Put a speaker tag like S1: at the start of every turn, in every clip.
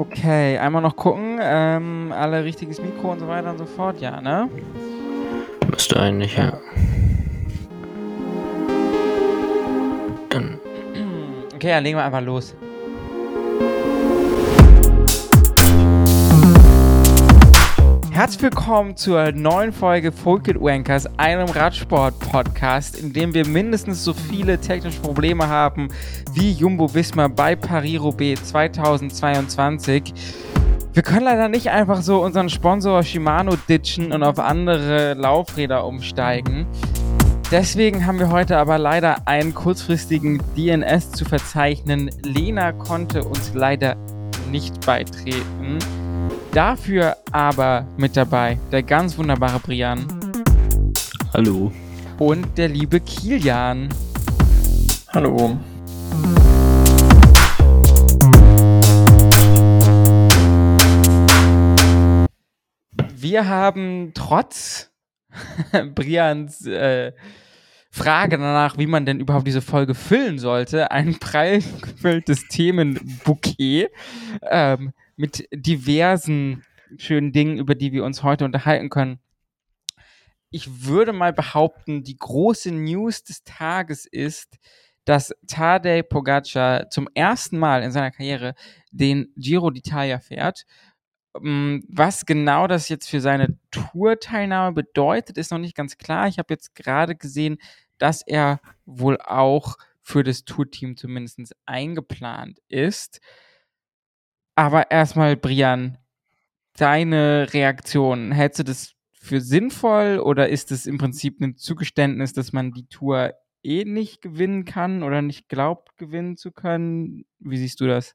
S1: Okay, einmal noch gucken. Ähm, alle richtiges Mikro und so weiter und so fort, ja, ne?
S2: Müsste eigentlich, ja.
S1: Dann. Okay, dann legen wir einfach los. Herzlich willkommen zur neuen Folge Folk It Wankers, einem Radsport-Podcast, in dem wir mindestens so viele technische Probleme haben wie Jumbo Wismar bei Paris-Roubaix 2022. Wir können leider nicht einfach so unseren Sponsor Shimano ditchen und auf andere Laufräder umsteigen. Deswegen haben wir heute aber leider einen kurzfristigen DNS zu verzeichnen. Lena konnte uns leider nicht beitreten. Dafür aber mit dabei der ganz wunderbare Brian.
S2: Hallo.
S1: Und der liebe Kilian.
S3: Hallo.
S1: Wir haben trotz Brians äh, Frage danach, wie man denn überhaupt diese Folge füllen sollte, ein prall gefülltes Themenbouquet. Ähm, mit diversen schönen Dingen, über die wir uns heute unterhalten können. Ich würde mal behaupten, die große News des Tages ist, dass Tadej Pogacar zum ersten Mal in seiner Karriere den Giro d'Italia fährt. Ähm, was genau das jetzt für seine Tourteilnahme bedeutet, ist noch nicht ganz klar. Ich habe jetzt gerade gesehen, dass er wohl auch für das Tourteam zumindest eingeplant ist. Aber erstmal, Brian, deine Reaktion. Hältst du das für sinnvoll oder ist es im Prinzip ein Zugeständnis, dass man die Tour eh nicht gewinnen kann oder nicht glaubt, gewinnen zu können? Wie siehst du das?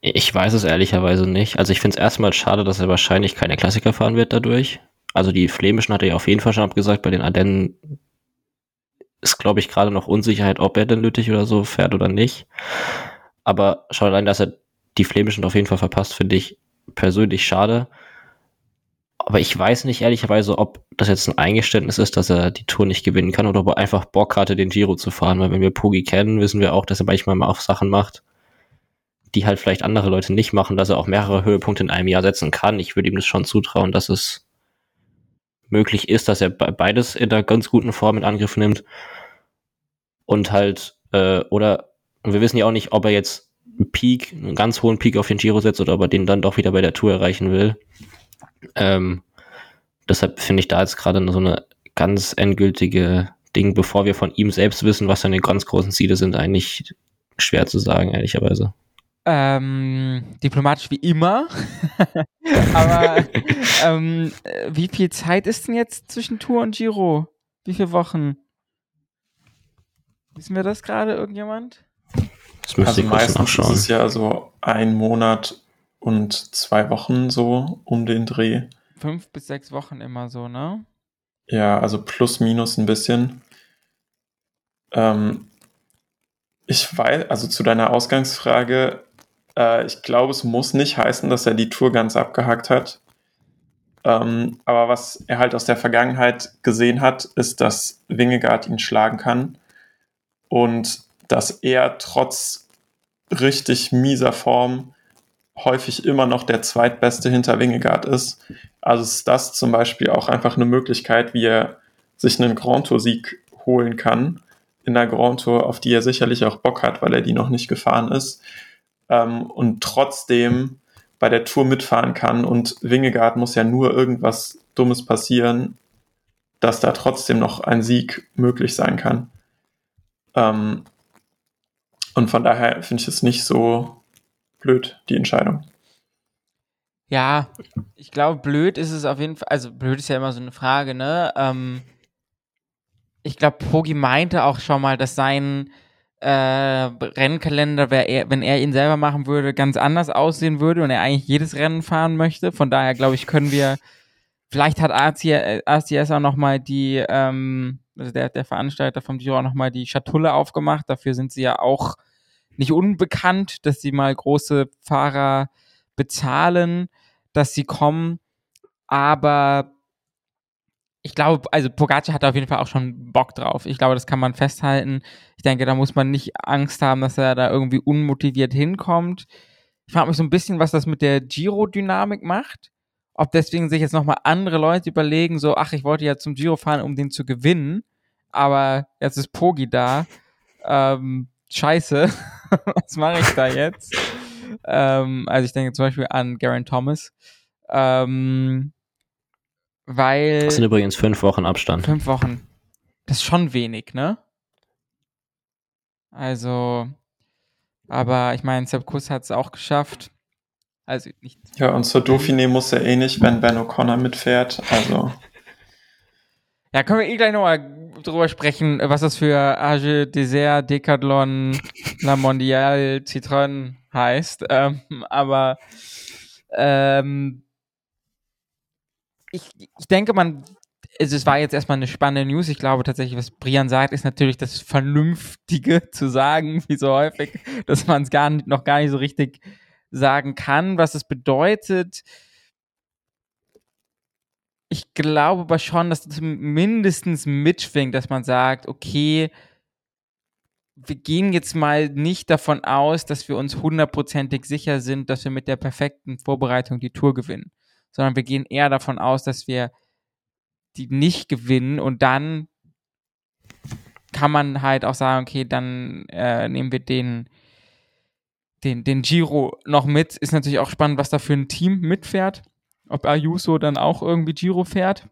S2: Ich weiß es ehrlicherweise nicht. Also ich finde es erstmal schade, dass er wahrscheinlich keine Klassiker fahren wird dadurch. Also die Flämischen hat er ja auf jeden Fall schon abgesagt. Bei den Ardennen ist, glaube ich, gerade noch Unsicherheit, ob er denn Lüttich oder so fährt oder nicht. Aber schon allein, dass er die Flämischen auf jeden Fall verpasst, finde ich persönlich schade. Aber ich weiß nicht ehrlicherweise, ob das jetzt ein Eingeständnis ist, dass er die Tour nicht gewinnen kann oder ob er einfach Bock hatte, den Giro zu fahren. Weil wenn wir Pogi kennen, wissen wir auch, dass er manchmal mal auf Sachen macht, die halt vielleicht andere Leute nicht machen, dass er auch mehrere Höhepunkte in einem Jahr setzen kann. Ich würde ihm das schon zutrauen, dass es möglich ist, dass er beides in der ganz guten Form in Angriff nimmt. Und halt, äh, oder und wir wissen ja auch nicht, ob er jetzt einen Peak, einen ganz hohen Peak auf den Giro setzt oder ob er den dann doch wieder bei der Tour erreichen will. Ähm, deshalb finde ich da jetzt gerade so eine ganz endgültige Ding, bevor wir von ihm selbst wissen, was seine ganz großen Ziele sind, eigentlich schwer zu sagen, ehrlicherweise.
S1: Ähm, diplomatisch wie immer. Aber ähm, wie viel Zeit ist denn jetzt zwischen Tour und Giro? Wie viele Wochen? Wissen wir das gerade, irgendjemand?
S3: Das müsste also ich meistens nachschauen. ist es ja so ein Monat und zwei Wochen so um den Dreh.
S1: Fünf bis sechs Wochen immer so, ne?
S3: Ja, also plus minus ein bisschen. Ähm, ich weiß, also zu deiner Ausgangsfrage, äh, ich glaube, es muss nicht heißen, dass er die Tour ganz abgehakt hat. Ähm, aber was er halt aus der Vergangenheit gesehen hat, ist, dass Wingegaard ihn schlagen kann. Und dass er trotz richtig mieser Form häufig immer noch der zweitbeste hinter Wingegaard ist. Also ist das zum Beispiel auch einfach eine Möglichkeit, wie er sich einen Grand Tour-Sieg holen kann in der Grand Tour, auf die er sicherlich auch Bock hat, weil er die noch nicht gefahren ist ähm, und trotzdem bei der Tour mitfahren kann. Und Wingegaard muss ja nur irgendwas Dummes passieren, dass da trotzdem noch ein Sieg möglich sein kann. Ähm, und von daher finde ich es nicht so blöd, die Entscheidung.
S1: Ja, ich glaube, blöd ist es auf jeden Fall. Also, blöd ist ja immer so eine Frage, ne? Ähm, ich glaube, Pogi meinte auch schon mal, dass sein äh, Rennkalender, er, wenn er ihn selber machen würde, ganz anders aussehen würde und er eigentlich jedes Rennen fahren möchte. Von daher, glaube ich, können wir. Vielleicht hat ACS auch nochmal die, ähm, also der, der Veranstalter vom Giro auch nochmal die Schatulle aufgemacht. Dafür sind sie ja auch nicht unbekannt, dass sie mal große Fahrer bezahlen, dass sie kommen. Aber ich glaube, also Pogacar hat auf jeden Fall auch schon Bock drauf. Ich glaube, das kann man festhalten. Ich denke, da muss man nicht Angst haben, dass er da irgendwie unmotiviert hinkommt. Ich frage mich so ein bisschen, was das mit der Giro-Dynamik macht. Ob deswegen sich jetzt nochmal andere Leute überlegen, so, ach, ich wollte ja zum Giro fahren, um den zu gewinnen, aber jetzt ist Pogi da. Ähm, scheiße, was mache ich da jetzt? ähm, also ich denke zum Beispiel an Garen Thomas. Ähm, weil.
S2: Das sind übrigens fünf Wochen Abstand.
S1: Fünf Wochen. Das ist schon wenig, ne? Also, aber ich meine, Sepp Kuss hat es auch geschafft. Also nicht.
S3: Ja, und zur Dauphiné muss er eh nicht, wenn Ben O'Connor mitfährt. Also.
S1: Ja, können wir eh gleich nochmal drüber sprechen, was das für Age Dessert Decathlon La Mondiale Citroën heißt. Ähm, aber ähm, ich, ich denke, man, also es war jetzt erstmal eine spannende News. Ich glaube tatsächlich, was Brian sagt, ist natürlich das Vernünftige zu sagen, wie so häufig, dass man es gar nicht, noch gar nicht so richtig sagen kann, was es bedeutet. Ich glaube aber schon, dass das mindestens mitschwingt, dass man sagt, okay, wir gehen jetzt mal nicht davon aus, dass wir uns hundertprozentig sicher sind, dass wir mit der perfekten Vorbereitung die Tour gewinnen sondern wir gehen eher davon aus, dass wir die nicht gewinnen und dann kann man halt auch sagen, okay, dann äh, nehmen wir den, den, den Giro noch mit. Ist natürlich auch spannend, was da für ein Team mitfährt. Ob Ayuso dann auch irgendwie Giro fährt.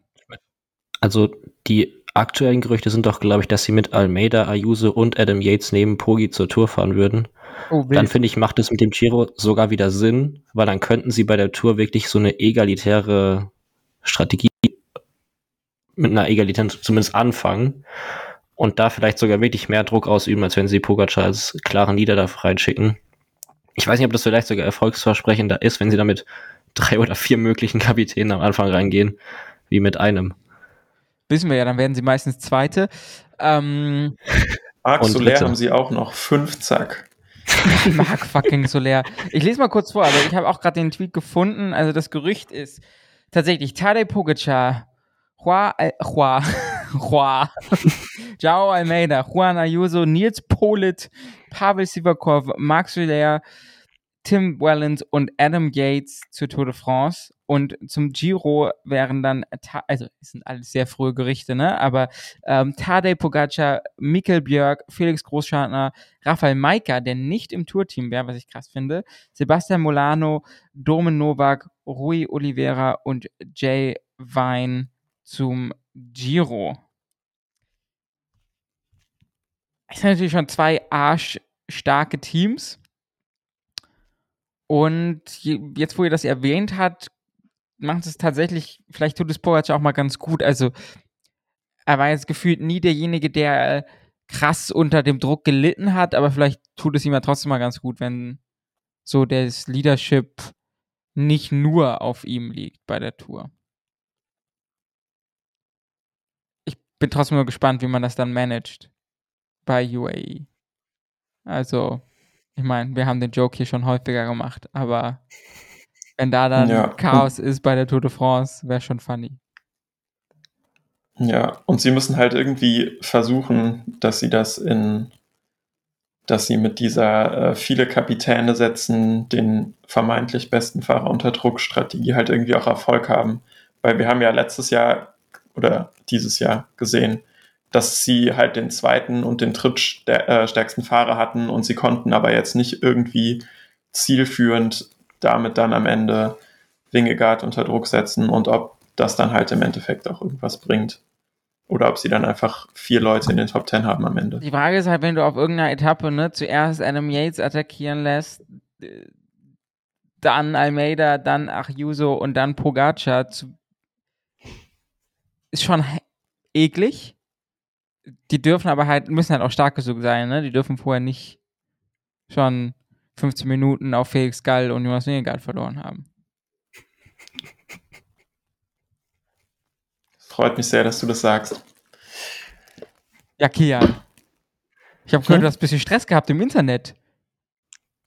S2: Also die aktuellen Gerüchte sind doch, glaube ich, dass sie mit Almeida, Ayuso und Adam Yates neben Pogi zur Tour fahren würden. Oh, dann finde ich, macht es mit dem Giro sogar wieder Sinn, weil dann könnten sie bei der Tour wirklich so eine egalitäre Strategie mit einer egalitären zumindest anfangen und da vielleicht sogar wirklich mehr Druck ausüben, als wenn sie Pogacar als klaren Leader da reinschicken. Ich weiß nicht, ob das vielleicht sogar erfolgsversprechender ist, wenn sie da mit drei oder vier möglichen Kapitänen am Anfang reingehen, wie mit einem.
S1: Wissen wir ja, dann werden sie meistens Zweite. Ähm,
S3: Marc Soler haben sie auch noch. Fünf, zack.
S1: Ich mag fucking Soler. Ich lese mal kurz vor, aber ich habe auch gerade den Tweet gefunden. Also das Gerücht ist tatsächlich Tadej Pogacar, Juan, äh, Juan, Juan, Jao Almeida, Juan Ayuso, Nils Polit, Pavel Sivakov, Max Soler, Tim Wellens und Adam Yates zur Tour de France. Und zum Giro wären dann, also es sind alles sehr frühe Gerichte, ne? Aber ähm, Tadej Pogacar, Mikkel Björk, Felix Großschartner, Rafael Maika, der nicht im Tourteam wäre, was ich krass finde, Sebastian Molano, Domen Novak, Rui Oliveira und Jay Vine zum Giro. Es sind natürlich schon zwei arschstarke Teams. Und jetzt, wo ihr das erwähnt habt, macht es tatsächlich, vielleicht tut es Pogacar auch mal ganz gut. Also, er war jetzt gefühlt nie derjenige, der krass unter dem Druck gelitten hat, aber vielleicht tut es ihm ja trotzdem mal ganz gut, wenn so das Leadership nicht nur auf ihm liegt bei der Tour. Ich bin trotzdem nur gespannt, wie man das dann managt bei UAE. Also, ich meine, wir haben den Joke hier schon häufiger gemacht, aber wenn da dann ja. Chaos ist bei der Tour de France, wäre schon funny.
S3: Ja, und sie müssen halt irgendwie versuchen, dass sie das in, dass sie mit dieser äh, viele Kapitäne setzen, den vermeintlich besten Fahrer unter Druck Strategie halt irgendwie auch Erfolg haben. Weil wir haben ja letztes Jahr oder dieses Jahr gesehen, dass sie halt den zweiten und den drittstärksten äh, Fahrer hatten und sie konnten aber jetzt nicht irgendwie zielführend damit dann am Ende Wingegaard unter Druck setzen und ob das dann halt im Endeffekt auch irgendwas bringt. Oder ob sie dann einfach vier Leute in den Top Ten haben am Ende.
S1: Die Frage ist halt, wenn du auf irgendeiner Etappe ne, zuerst Adam Yates attackieren lässt, dann Almeida, dann Achjuso und dann Pogacar, ist schon eklig. Die dürfen aber halt, müssen halt auch stark genug sein, ne? Die dürfen vorher nicht schon 15 Minuten auf Felix Gall und Jonas Wingegaard verloren haben.
S3: Freut mich sehr, dass du das sagst.
S1: Ja, Kian. Ich habe gehört, hm? du hast ein bisschen Stress gehabt im Internet.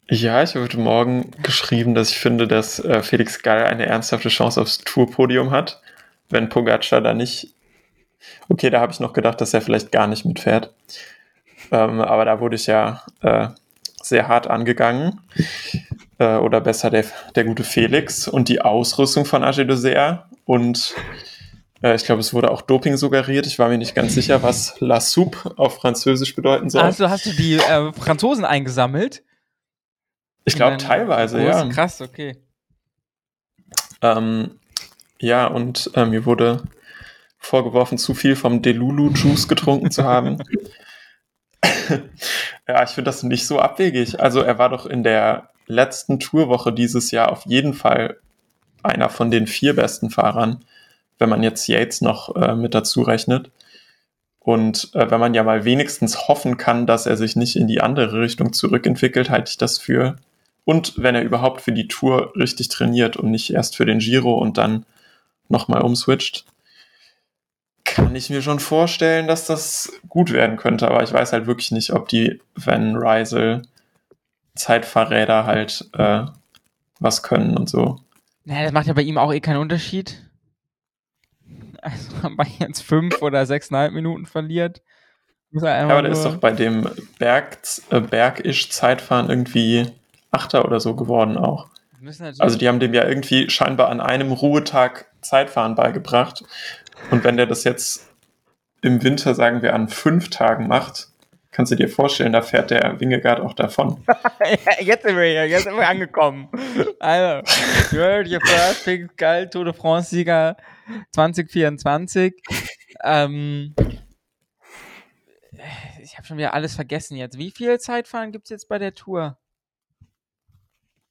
S3: Ja, ich habe heute Morgen geschrieben, dass ich finde, dass äh, Felix Gall eine ernsthafte Chance aufs Tourpodium hat, wenn Pogacar da nicht Okay, da habe ich noch gedacht, dass er vielleicht gar nicht mitfährt. Ähm, aber da wurde ich ja äh, sehr hart angegangen. Äh, oder besser der, der gute Felix und die Ausrüstung von Age Dessert. Und äh, ich glaube, es wurde auch Doping suggeriert. Ich war mir nicht ganz sicher, was La Soupe auf Französisch bedeuten soll.
S1: Also hast du die äh, Franzosen eingesammelt?
S3: ich glaube teilweise, ja.
S1: Krass, okay.
S3: Ähm, ja, und äh, mir wurde vorgeworfen, zu viel vom Delulu-Juice getrunken zu haben. ja, ich finde das nicht so abwegig. Also er war doch in der letzten Tourwoche dieses Jahr auf jeden Fall einer von den vier besten Fahrern, wenn man jetzt Yates noch äh, mit dazu rechnet. Und äh, wenn man ja mal wenigstens hoffen kann, dass er sich nicht in die andere Richtung zurückentwickelt, halte ich das für. Und wenn er überhaupt für die Tour richtig trainiert und nicht erst für den Giro und dann nochmal umswitcht, kann ich mir schon vorstellen, dass das gut werden könnte. Aber ich weiß halt wirklich nicht, ob die Van Rysel Zeitfahrräder halt äh, was können und so.
S1: Naja, das macht ja bei ihm auch eh keinen Unterschied. Also, ob man jetzt fünf oder sechseinhalb Minuten verliert. Er
S3: Ja, aber der ist doch bei dem Berg, äh, Bergisch Zeitfahren irgendwie Achter oder so geworden auch. Also die haben dem ja irgendwie scheinbar an einem Ruhetag Zeitfahren beigebracht. Und wenn der das jetzt im Winter, sagen wir, an fünf Tagen macht, kannst du dir vorstellen, da fährt der Wingegaard auch davon.
S1: Jetzt sind wir hier, jetzt sind wir angekommen. Also, you're your first big geil Tour de France-Sieger 2024. Ähm, ich habe schon wieder alles vergessen jetzt. Wie viel Zeitfahren gibt es jetzt bei der Tour?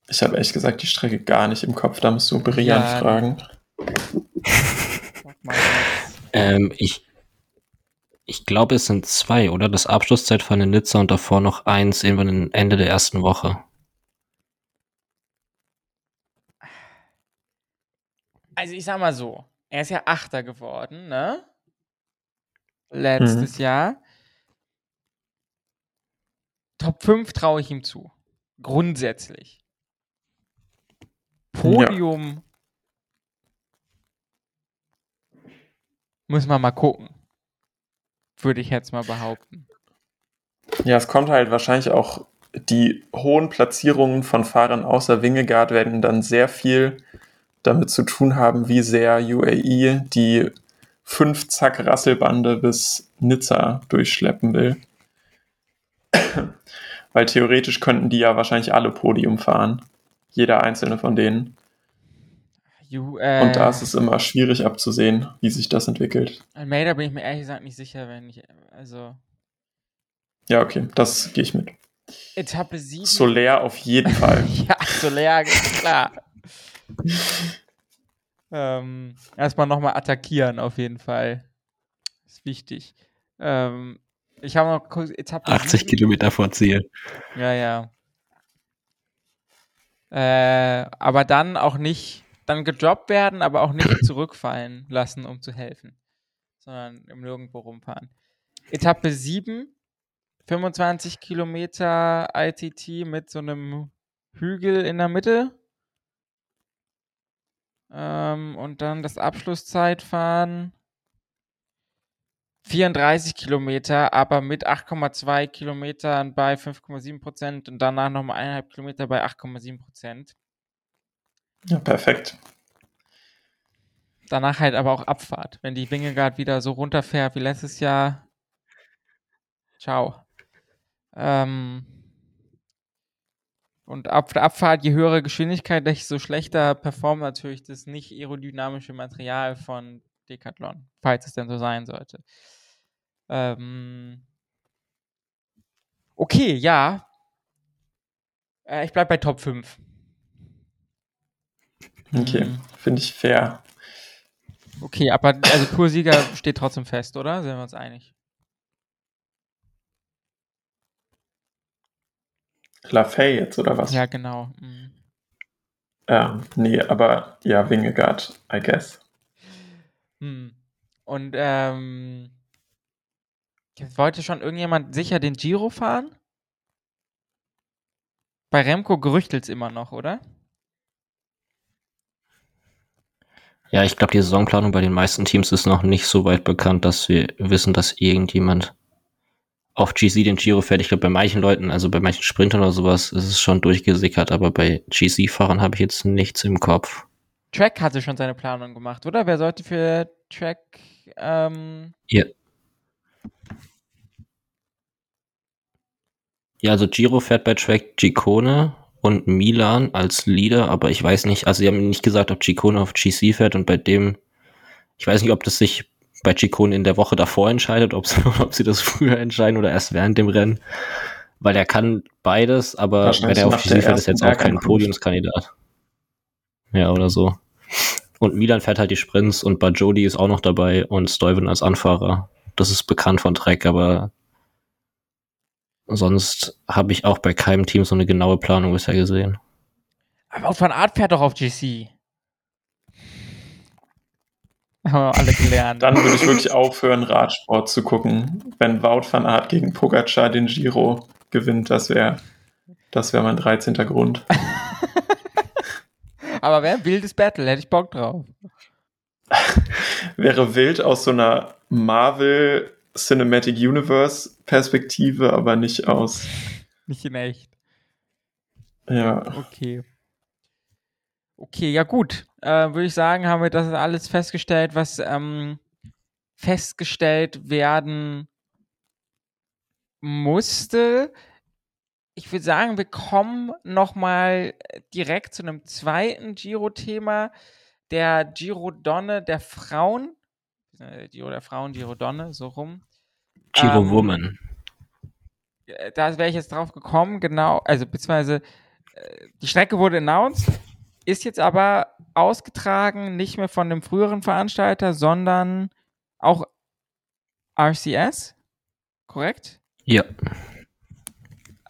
S3: Ich habe ehrlich gesagt die Strecke gar nicht im Kopf, da musst du Brian
S1: Ja,
S3: fragen.
S1: Sag mal.
S2: Ähm, ich ich glaube, es sind zwei, oder? Das Abschlusszeitfahren in Nizza und davor noch eins irgendwann Ende der ersten Woche.
S1: Also ich sag mal so, er ist ja Achter geworden, ne? Letztes Jahr. Top 5 traue ich ihm zu. Grundsätzlich. Podium. Muss man mal gucken. Würde ich jetzt mal behaupten.
S3: Ja, es kommt halt wahrscheinlich auch, die hohen Platzierungen von Fahrern außer Wingegaard werden dann sehr viel damit zu tun haben, wie sehr UAE die fünf Zack Rasselbande bis Nizza durchschleppen will. Weil theoretisch könnten die ja wahrscheinlich alle Podium fahren. Jeder einzelne von denen.
S1: Ju, äh,
S3: Und da ist es immer schwierig abzusehen, wie sich das entwickelt.
S1: Almeida bin ich mir ehrlich gesagt nicht sicher, wenn ich. Also.
S3: Ja, okay, das gehe ich mit.
S1: Etappe 7.
S3: Soler auf jeden Fall.
S1: Ja, Soler, klar. ähm, erstmal nochmal attackieren, auf jeden Fall. Ist wichtig. Ähm, ich habe noch kurz Etappe
S2: 80
S1: sieben.
S2: Kilometer vor Ziel.
S1: Ja, ja. Äh, aber dann auch nicht, dann gedroppt werden, aber auch nicht zurückfallen lassen, um zu helfen. Sondern im Nirgendwo rumfahren. Etappe 7, 25 Kilometer ITT mit so einem Hügel in der Mitte. Ähm, und dann das Abschlusszeitfahren. 34 Kilometer, aber mit 8,2 Kilometern bei 5,7 Prozent und danach nochmal 1,5 Kilometer bei 8,7 Prozent.
S3: Ja, perfekt.
S1: Danach halt aber auch Abfahrt. Wenn die Wingegaard wieder so runterfährt wie letztes Jahr. Ciao. Ähm, und ab der Abfahrt, je höhere Geschwindigkeit, desto schlechter performt natürlich das nicht aerodynamische Material von Decathlon, falls es denn so sein sollte. Ähm, okay, ja. Äh, ich bleib bei Top 5.
S3: Okay,
S1: Mhm.
S3: finde ich fair.
S1: Okay, aber also Tour-Sieger steht trotzdem fest, oder? Sind wir uns einig?
S3: Lafay jetzt oder was?
S1: Ja, genau. Mhm.
S3: Ähm, nee, aber ja, Wingegaard, I guess.
S1: Hm. Und ähm, wollte schon irgendjemand sicher den Giro fahren? Bei Remco gerüchtelt es immer noch, oder?
S2: Ja, ich glaube, die Saisonplanung bei den meisten Teams ist noch nicht so weit bekannt, dass wir wissen, dass irgendjemand auf GC den Giro fährt. Ich glaube, bei manchen Leuten, also bei manchen Sprintern oder sowas, ist es schon durchgesickert, aber bei GC-Fahrern habe ich jetzt nichts im Kopf.
S1: Track hatte schon seine Planung gemacht, oder? Wer sollte für Track ähm,
S2: Ja. Ja, also Giro fährt bei Track Gicone und Milan als Leader, aber ich weiß nicht, also sie haben nicht gesagt, ob Gicone auf GC fährt und bei dem, ich weiß nicht, ob das sich bei Gicone in der Woche davor entscheidet, ob sie, ob sie das früher entscheiden oder erst während dem Rennen, weil er kann beides, aber wenn er auf GC fährt, ist jetzt auch kein. Podiumskandidat. Ja, oder so. Und Milan fährt halt die Sprints und Bajoli ist auch noch dabei und Stuyven als Anfahrer. Das ist bekannt von Trek, aber sonst habe ich auch bei keinem Team so eine genaue Planung bisher gesehen.
S1: Aber Wout van Art fährt doch auf GC. Haben wir alle gelernt.
S3: Dann würde ich wirklich aufhören, Radsport zu gucken. Wenn Wout van Aert gegen Pogacar den Giro gewinnt, das wäre das wär mein 13. Grund.
S1: Aber wäre ein wildes Battle, hätte ich Bock drauf.
S3: Wäre wild aus so einer Marvel Cinematic Universe Perspektive, aber nicht aus.
S1: Nicht in echt.
S3: Ja.
S1: Okay. Okay, ja gut. Äh, Würde ich sagen, haben wir das alles festgestellt, was ähm, festgestellt werden musste. Ich würde sagen, wir kommen nochmal direkt zu einem zweiten Giro-Thema. Der Giro Donne der Frauen. Äh, Giro der Frauen, Giro Donne, so rum.
S2: Giro
S1: Ähm,
S2: Woman.
S1: Da wäre ich jetzt drauf gekommen, genau, also beziehungsweise äh, die Strecke wurde announced, ist jetzt aber ausgetragen, nicht mehr von dem früheren Veranstalter, sondern auch RCS, korrekt?
S2: Ja.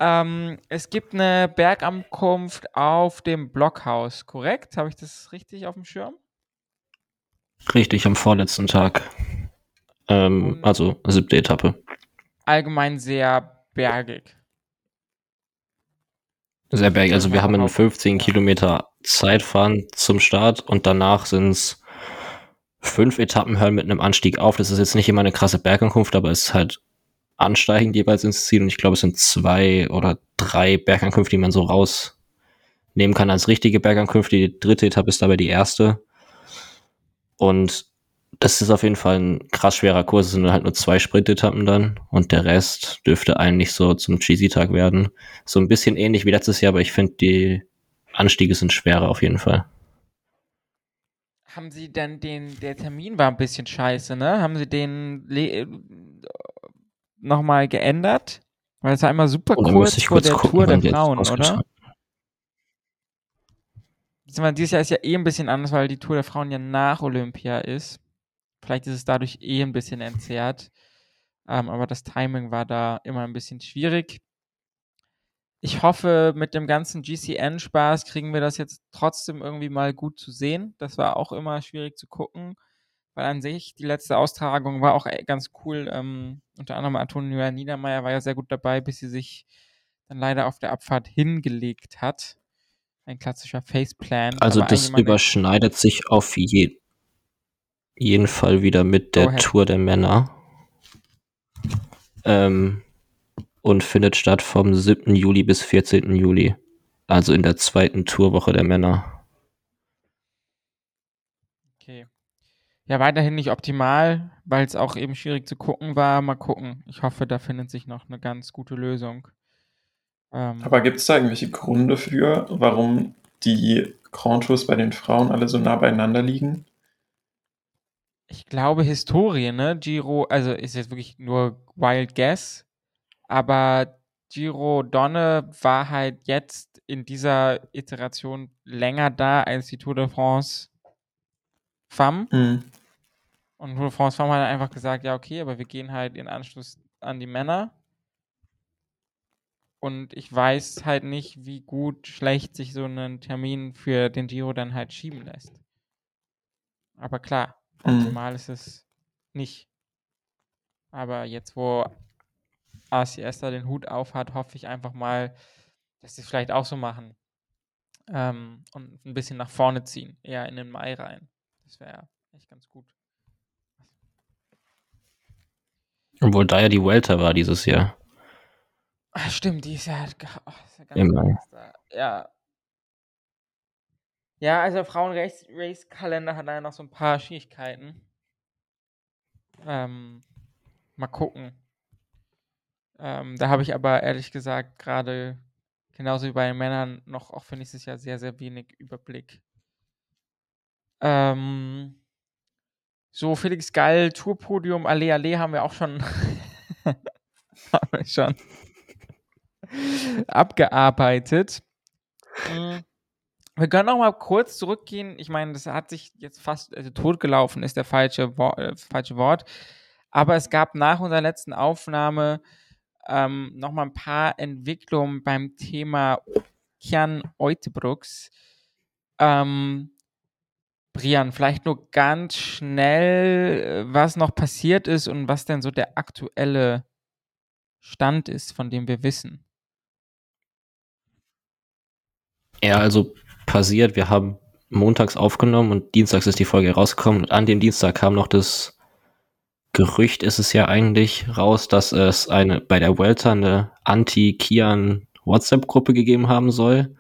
S1: Ähm, es gibt eine Bergankunft auf dem Blockhaus, korrekt? Habe ich das richtig auf dem Schirm?
S2: Richtig, am vorletzten Tag. Ähm, also siebte Etappe.
S1: Allgemein sehr bergig.
S2: Sehr bergig. Also wir haben einen
S1: auch.
S2: 15
S1: Ja.
S2: Kilometer Zeitfahren zum Start und danach sind es fünf Etappen hören mit einem Anstieg auf. Das ist jetzt nicht immer eine krasse Bergankunft, aber es ist halt ansteigend jeweils ins Ziel und ich glaube, es sind zwei oder drei Bergankünfte, die man so rausnehmen kann als richtige Bergankünfte. Die dritte Etappe ist dabei die erste. Und das ist auf jeden Fall ein krass schwerer Kurs. Es sind halt nur zwei Sprintetappen dann und der Rest dürfte eigentlich so zum Cheesy-Tag werden. So ein bisschen ähnlich wie letztes Jahr, aber ich finde, die Anstiege sind schwerer auf jeden Fall.
S1: Haben Sie denn den, der Termin war ein bisschen scheiße, ne? Haben Sie den le- nochmal geändert? Weil es war immer super
S2: dann
S1: kurz
S2: ich
S1: vor
S2: kurz
S1: der
S2: gucken,
S1: Tour der
S2: wann die
S1: oder? Beziehungsweise Dieses Jahr ist ja eh ein bisschen anders, weil die Tour der Frauen ja nach Olympia ist. Vielleicht ist es dadurch eh ein bisschen entzerrt. Ähm, aber das Timing war da immer ein bisschen schwierig. Ich hoffe, mit dem ganzen GCN-Spaß kriegen wir das jetzt trotzdem irgendwie mal gut zu sehen. Das war auch immer schwierig zu gucken, weil an sich die letzte Austragung war auch äh, ganz cool. Ähm, unter anderem Antonia Niedermeyer war ja sehr gut dabei, bis sie sich dann leider auf der Abfahrt hingelegt hat. Ein klassischer Faceplan.
S2: Also das überschneidet sich auf je jeden Fall wieder mit der. Tour der Männer. Ähm, und findet statt vom 7. Juli bis 14. Juli. Also in der zweiten Tourwoche der Männer.
S1: Okay. Ja, weiterhin nicht optimal, weil es auch eben schwierig zu gucken war. Mal gucken. Ich hoffe, da findet sich noch eine ganz gute Lösung. Ähm,
S3: Aber gibt es da irgendwelche Gründe für, warum die Grand Tours bei den Frauen alle so nah beieinander liegen?
S1: ich glaube, Historie, ne? Giro, also ist jetzt wirklich nur Wild Guess, aber Giro Donne war halt jetzt in dieser Iteration länger da als die Tour de France Femme.
S3: Hm.
S1: Und Tour de France Femme hat einfach gesagt, ja, okay, aber wir gehen halt in Anschluss an die Männer. Und ich weiß halt nicht, wie gut, schlecht sich so ein Termin für den Giro dann halt schieben lässt. Aber klar,
S3: Mhm.
S1: optimal ist es nicht. Aber jetzt, wo ACS da den Hut auf hat, hoffe ich einfach mal, dass sie es vielleicht auch so machen. Ähm, und ein bisschen nach vorne ziehen, eher in den Mai rein. Das wäre echt ganz gut.
S2: Obwohl da ja die Welter war dieses Jahr.
S1: Ach, stimmt, die ist ja, halt oh, ist ja ganz
S2: Im Mai.
S1: anders da. Ja. Ja, also der Frauen-Race-Kalender hat leider noch so ein paar Schwierigkeiten. Ähm, mal gucken. Ähm, da habe ich aber ehrlich gesagt gerade genauso wie bei den Männern noch auch für nächstes Jahr sehr, sehr wenig Überblick. Ähm, so, Felix Gall, Tourpodium, Allee Allee haben wir auch schon, haben wir schon abgearbeitet. Mm, Wir können noch mal kurz zurückgehen. Ich meine, das hat sich jetzt fast also totgelaufen, ist der falsche, Wo äh, falsche Wort. Aber es gab nach unserer letzten Aufnahme ähm, noch mal ein paar Entwicklungen beim Thema Kian Eutebrooks. Ähm, Brian, vielleicht nur ganz schnell, äh, was noch passiert ist und was denn so der aktuelle Stand ist, von dem wir wissen.
S2: Ja, also passiert, wir haben montags aufgenommen und dienstags ist die Folge rausgekommen und an dem Dienstag kam noch das Gerücht, ist es ja eigentlich raus, dass es eine bei der Welter eine Anti-Kian WhatsApp-Gruppe gegeben haben soll,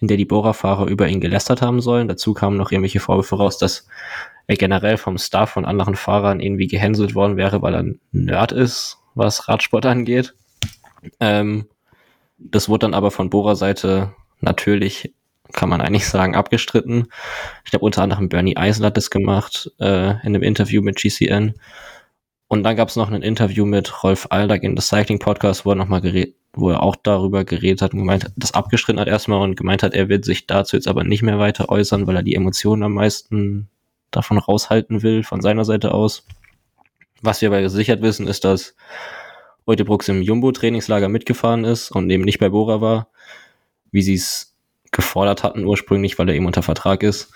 S2: in der die Bohrerfahrer über ihn gelästert haben sollen. Dazu kamen noch irgendwelche Vorwürfe raus, dass er generell vom Staff von anderen Fahrern irgendwie gehänselt worden wäre, weil er ein Nerd ist, was Radsport angeht. Ähm, das wurde dann aber von Bohrerseite natürlich, kann man eigentlich sagen, abgestritten. Ich glaube, unter anderem Bernie Eisel hat das gemacht äh, in einem Interview mit GCN. Und dann gab es noch ein Interview mit Rolf Aldag in The Cycling Podcast, wo er nochmal geredet, wo er auch darüber geredet hat und gemeint hat, das abgestritten hat erstmal und gemeint hat, er wird sich dazu jetzt aber nicht mehr weiter äußern, weil er die Emotionen am meisten davon raushalten will, von seiner Seite aus. Was wir aber gesichert wissen, ist, dass Eutebrooks im Jumbo-Trainingslager mitgefahren ist und eben nicht bei Bora war, wie sie es gefordert hatten ursprünglich, weil er eben unter Vertrag ist.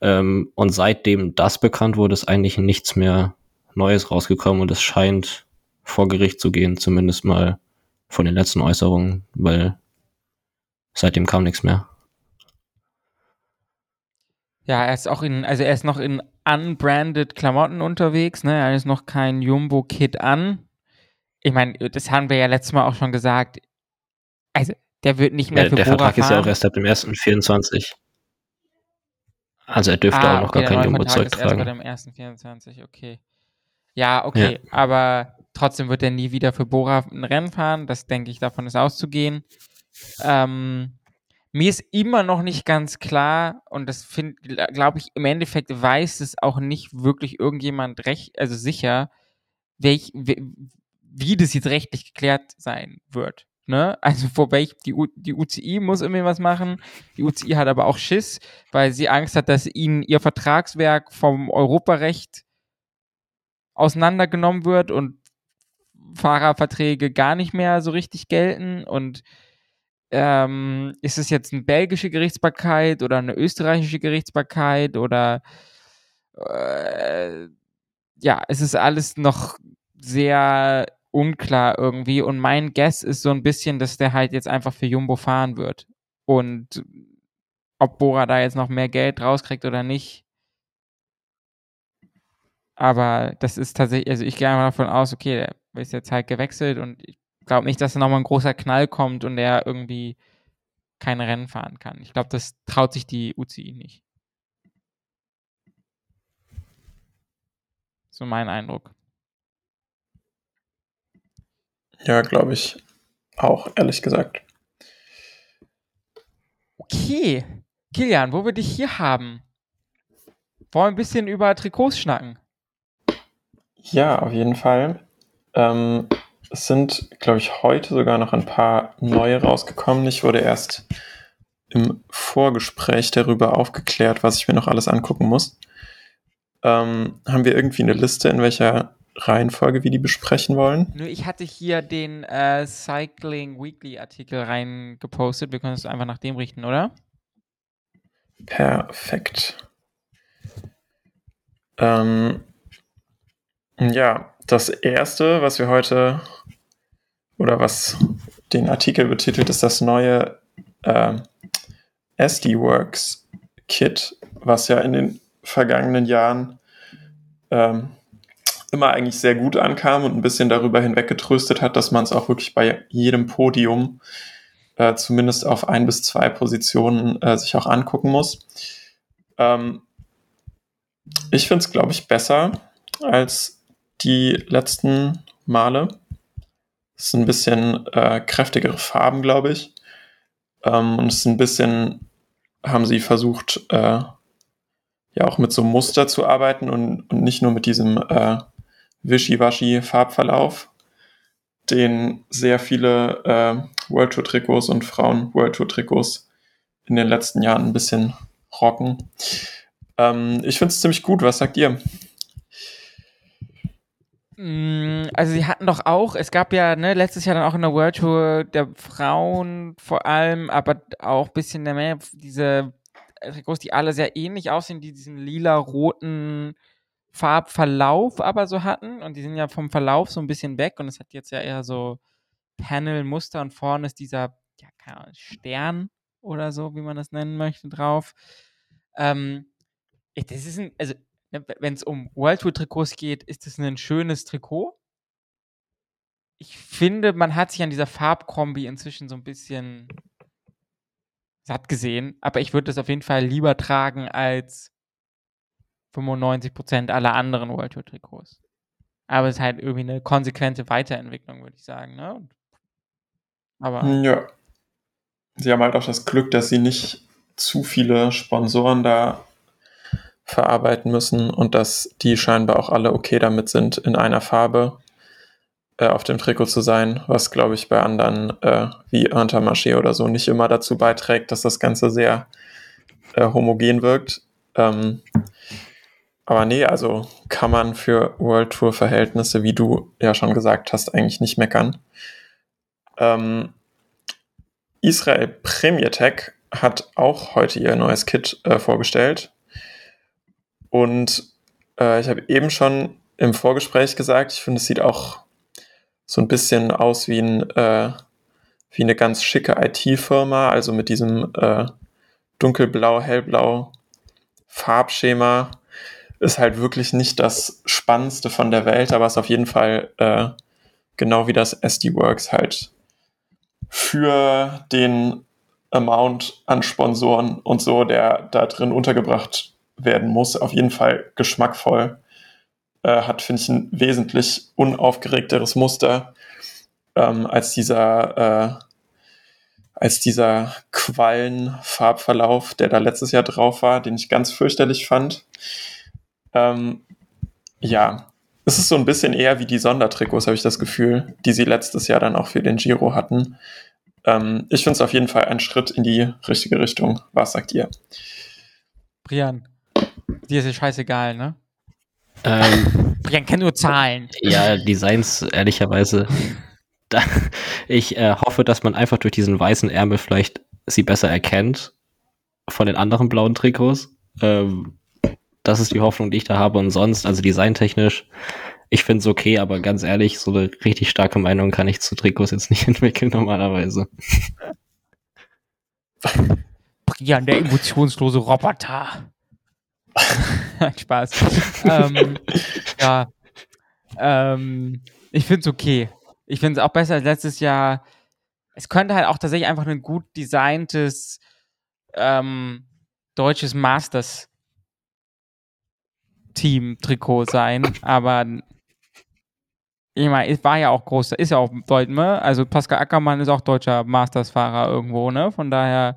S2: Ähm, und seitdem das bekannt wurde, ist eigentlich nichts mehr Neues rausgekommen und es scheint vor Gericht zu gehen, zumindest mal von den letzten Äußerungen, weil seitdem kam nichts mehr.
S1: Ja, er ist auch in, also er ist noch in unbranded Klamotten unterwegs, ne? Er ist noch kein Jumbo-Kit an. Ich meine, das haben wir ja letztes Mal auch schon gesagt. Also, der wird nicht mehr
S2: Ja,
S1: für
S2: der
S1: Bora
S2: Vertrag ist ja auch
S1: fahren.
S2: erst ab dem 1.24. Also er dürfte
S1: Ah,
S2: auch noch
S1: okay,
S2: gar kein
S1: neue
S2: Jumbo
S1: Vertrag ist erst bei
S2: zurücktragen.
S1: dem ersten 24, okay. Ja, okay, aber trotzdem wird er nie wieder für Bora ein Rennen fahren. Das denke ich, davon ist auszugehen. Ähm, mir ist immer noch nicht ganz klar, und das finde, glaube ich, im Endeffekt weiß es auch nicht wirklich irgendjemand recht, also sicher, welch, wie, wie das jetzt rechtlich geklärt sein wird. Ne? Also vor welch, die, U, die UCI muss irgendwie was machen. Die UCI hat aber auch Schiss, weil sie Angst hat, dass ihnen ihr Vertragswerk vom Europarecht auseinandergenommen wird und Fahrerverträge gar nicht mehr so richtig gelten und ähm, ist es jetzt eine belgische Gerichtsbarkeit oder eine österreichische Gerichtsbarkeit oder äh, ja, es ist alles noch sehr unklar irgendwie und mein Guess ist so ein bisschen, dass der halt jetzt einfach für Jumbo fahren wird und ob Bora da jetzt noch mehr Geld rauskriegt oder nicht. Aber das ist tatsächlich, also ich gehe einfach davon aus, okay, der ist jetzt halt gewechselt und ich glaube nicht, dass da nochmal ein großer Knall kommt und der irgendwie kein Rennen fahren kann. Ich glaube, das traut sich die UCI nicht. So mein Eindruck.
S3: Ja, glaube ich auch, ehrlich gesagt.
S1: Okay, Kilian, wo wir dich hier haben, wollen wir ein bisschen über Trikots schnacken.
S3: Ja, auf jeden Fall. Ähm, es sind, glaube ich, heute sogar noch ein paar neue rausgekommen. Ich wurde erst im Vorgespräch darüber aufgeklärt, was ich mir noch alles angucken muss. Ähm, haben wir irgendwie eine Liste, in welcher Reihenfolge wir die besprechen wollen?
S1: Nö, ich hatte hier den äh, Cycling Weekly Artikel reingepostet. Wir können es einfach nach dem richten, oder?
S3: Perfekt. Ähm, ja, das erste, was wir heute oder was den Artikel betitelt, ist das neue äh, SD-Works Kit, was ja in den vergangenen Jahren ähm, immer eigentlich sehr gut ankam und ein bisschen darüber hinweggetröstet hat, dass man es auch wirklich bei jedem Podium äh, zumindest auf ein bis zwei Positionen äh, sich auch angucken muss. Ähm, ich finde es, glaube ich, besser als die letzten Male. Es sind ein bisschen äh, kräftigere Farben, glaube ich. Ähm, und es ist ein bisschen, haben sie versucht, äh, ja auch mit so Muster zu arbeiten und, und nicht nur mit diesem äh, Wischiwaschi-Farbverlauf, den sehr viele äh, World Tour Trikots und Frauen World Tour Trikots in den letzten Jahren ein bisschen rocken. Ähm, ich finde es ziemlich gut. Was sagt ihr?
S1: Mm, also sie hatten doch auch, es gab ja ne, letztes Jahr dann auch in der World Tour der Frauen vor allem, aber auch ein bisschen mehr diese Trikots, die alle sehr ähnlich aussehen, die diesen lila-roten Farbverlauf aber so hatten und die sind ja vom Verlauf so ein bisschen weg und es hat jetzt ja eher so Panel-Muster und vorne ist dieser ja, Ahnung, Stern oder so, wie man das nennen möchte, drauf. Ähm, das ist ein, also Ne, wenn es um World Tour Trikots geht, ist es ein schönes Trikot. Ich finde, man hat sich an dieser Farbkombi inzwischen so ein bisschen satt gesehen, aber ich würde es auf jeden Fall lieber tragen als 95% aller anderen World Tour Trikots. Aber es ist halt irgendwie eine konsequente Weiterentwicklung, würde ich sagen. Ne?
S3: Aber ja. Sie haben halt auch das Glück, dass sie nicht zu viele Sponsoren da verarbeiten müssen und dass die scheinbar auch alle okay damit sind, in einer Farbe äh, auf dem Trikot zu sein, was glaube ich bei anderen äh, wie Intermarché oder so nicht immer dazu beiträgt, dass das Ganze sehr äh, homogen wirkt. Ähm, aber nee, also kann man für World Tour Verhältnisse, wie du ja schon gesagt hast, eigentlich nicht meckern. Ähm, Israel Premier Tech hat auch heute ihr neues Kit äh, vorgestellt. Und äh, ich habe eben schon im Vorgespräch gesagt, ich finde, es sieht auch so ein bisschen aus wie, ein, äh, wie eine ganz schicke IT-Firma, also mit diesem äh, dunkelblau, hellblau Farbschema. Ist halt wirklich nicht das Spannendste von der Welt, aber ist auf jeden Fall äh, genau wie das SD-Works halt für den Amount an Sponsoren und so, der da drin untergebracht werden muss. Auf jeden Fall geschmackvoll. Äh, hat, finde ich, ein wesentlich unaufgeregteres Muster ähm, als dieser, äh, als dieser Quallenfarbverlauf, der da letztes Jahr drauf war, den ich ganz fürchterlich fand. Ähm, ja, es ist so ein bisschen eher wie die Sondertrikots, habe ich das Gefühl, die sie letztes Jahr dann auch für den Giro hatten. Ähm, ich finde es auf jeden Fall ein Schritt in die richtige Richtung. Was sagt ihr?
S1: Brian, Dir ist ja scheißegal, ne? Ähm, ich kenne nur Zahlen.
S2: Ja, Designs, ehrlicherweise. Da, ich äh, hoffe, dass man einfach durch diesen weißen Ärmel vielleicht sie besser erkennt von den anderen blauen Trikots. Ähm, das ist die Hoffnung, die ich da habe. Und sonst, also designtechnisch, ich finde es okay, aber ganz ehrlich, so eine richtig starke Meinung kann ich zu Trikots jetzt nicht entwickeln normalerweise.
S1: Brian, der emotionslose Roboter. Spaß. ähm, ja. Ähm, ich finde es okay. Ich finde es auch besser als letztes Jahr. Es könnte halt auch tatsächlich einfach ein gut designtes ähm, deutsches Masters Team-Trikot sein, aber ich meine, es war ja auch groß, ist ja auch Deutsch, ne? Also Pascal Ackermann ist auch deutscher Masters-Fahrer irgendwo, ne? Von daher,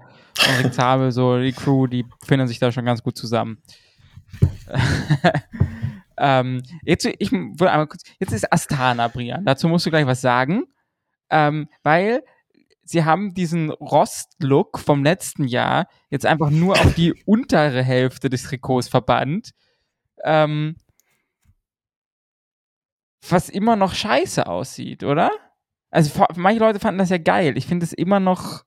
S1: und Zabel, so die Crew, die finden sich da schon ganz gut zusammen. ähm, jetzt, ich kurz, jetzt ist Astana, Brian. Dazu musst du gleich was sagen. Ähm, weil sie haben diesen Rost-Look vom letzten Jahr jetzt einfach nur auf die untere Hälfte des Trikots verbannt. Ähm, was immer noch scheiße aussieht, oder? Also manche Leute fanden das ja geil. Ich finde es immer noch.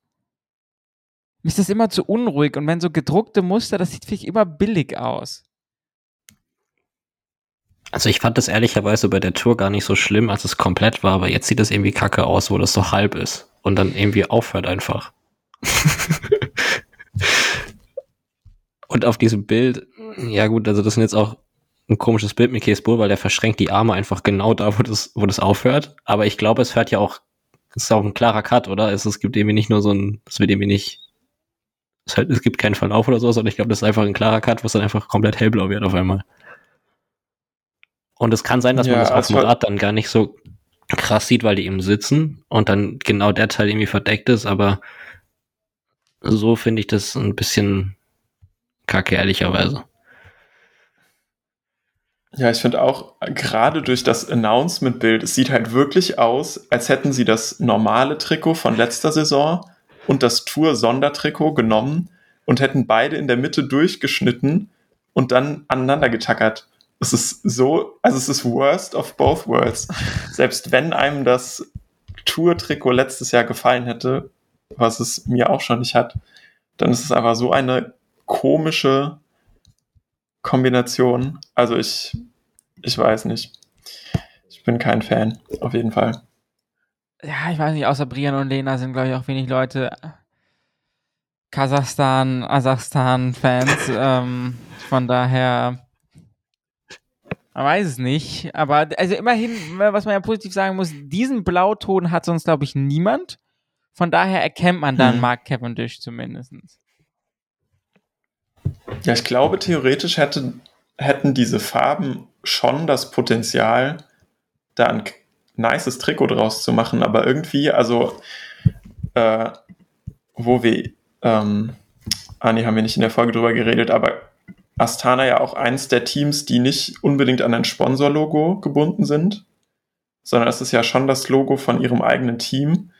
S1: Mir ist das immer zu unruhig und wenn so gedruckte Muster, das sieht vielleicht immer billig aus.
S2: Also ich fand das ehrlicherweise bei der Tour gar nicht so schlimm, als es komplett war, aber jetzt sieht das irgendwie kacke aus, wo das so halb ist und dann irgendwie aufhört einfach. und auf diesem Bild, Ja, gut, also das sind jetzt auch ein komisches Bild mit Case Bull, weil der verschränkt die Arme einfach genau da, wo das, wo das aufhört. Aber ich glaube, es hört ja auch, es ist auch ein klarer Cut, oder? Es, es gibt irgendwie nicht nur so ein, es wird irgendwie nicht, es, halt, es gibt keinen Verlauf oder so, sondern ich glaube, das ist einfach ein klarer Cut, wo es dann einfach komplett hellblau wird auf einmal. Und es kann sein, dass ja, man das auf dem Rad dann gar nicht so krass sieht, weil die eben sitzen und dann genau der Teil irgendwie verdeckt ist, aber so finde ich das ein bisschen kacke, ehrlicherweise.
S3: Ja, ich finde auch, gerade durch das Announcement-Bild, es sieht halt wirklich aus, als hätten sie das normale Trikot von letzter Saison und das Tour-Sondertrikot genommen und hätten beide in der Mitte durchgeschnitten und dann aneinander getackert. Es ist so, also es ist worst of both worlds. Selbst wenn einem das Tour-Trikot letztes Jahr gefallen hätte, was es mir auch schon nicht hat, dann ist es einfach so eine komische Kombination. Also ich, ich weiß nicht. Ich bin kein Fan, auf jeden Fall.
S1: Ja, ich weiß nicht, außer Brian und Lena sind, glaube ich, auch wenig Leute Kasachstan, Asachstan-Fans. ähm, von daher, man weiß es nicht. Aber also immerhin, was man ja positiv sagen muss, diesen Blauton hat sonst, glaube ich, niemand. Von daher erkennt man dann hm. Mark Cavendish zumindest.
S3: Ja, ich glaube, theoretisch hätte, hätten diese Farben schon das Potenzial, da ein nices Trikot draus zu machen, aber irgendwie, also, äh, wo wir, ähm, ah haben wir nicht in der Folge drüber geredet, aber Astana ja auch eins der Teams, die nicht unbedingt an ein Sponsorlogo gebunden sind, sondern es ist ja schon das Logo von ihrem eigenen Team.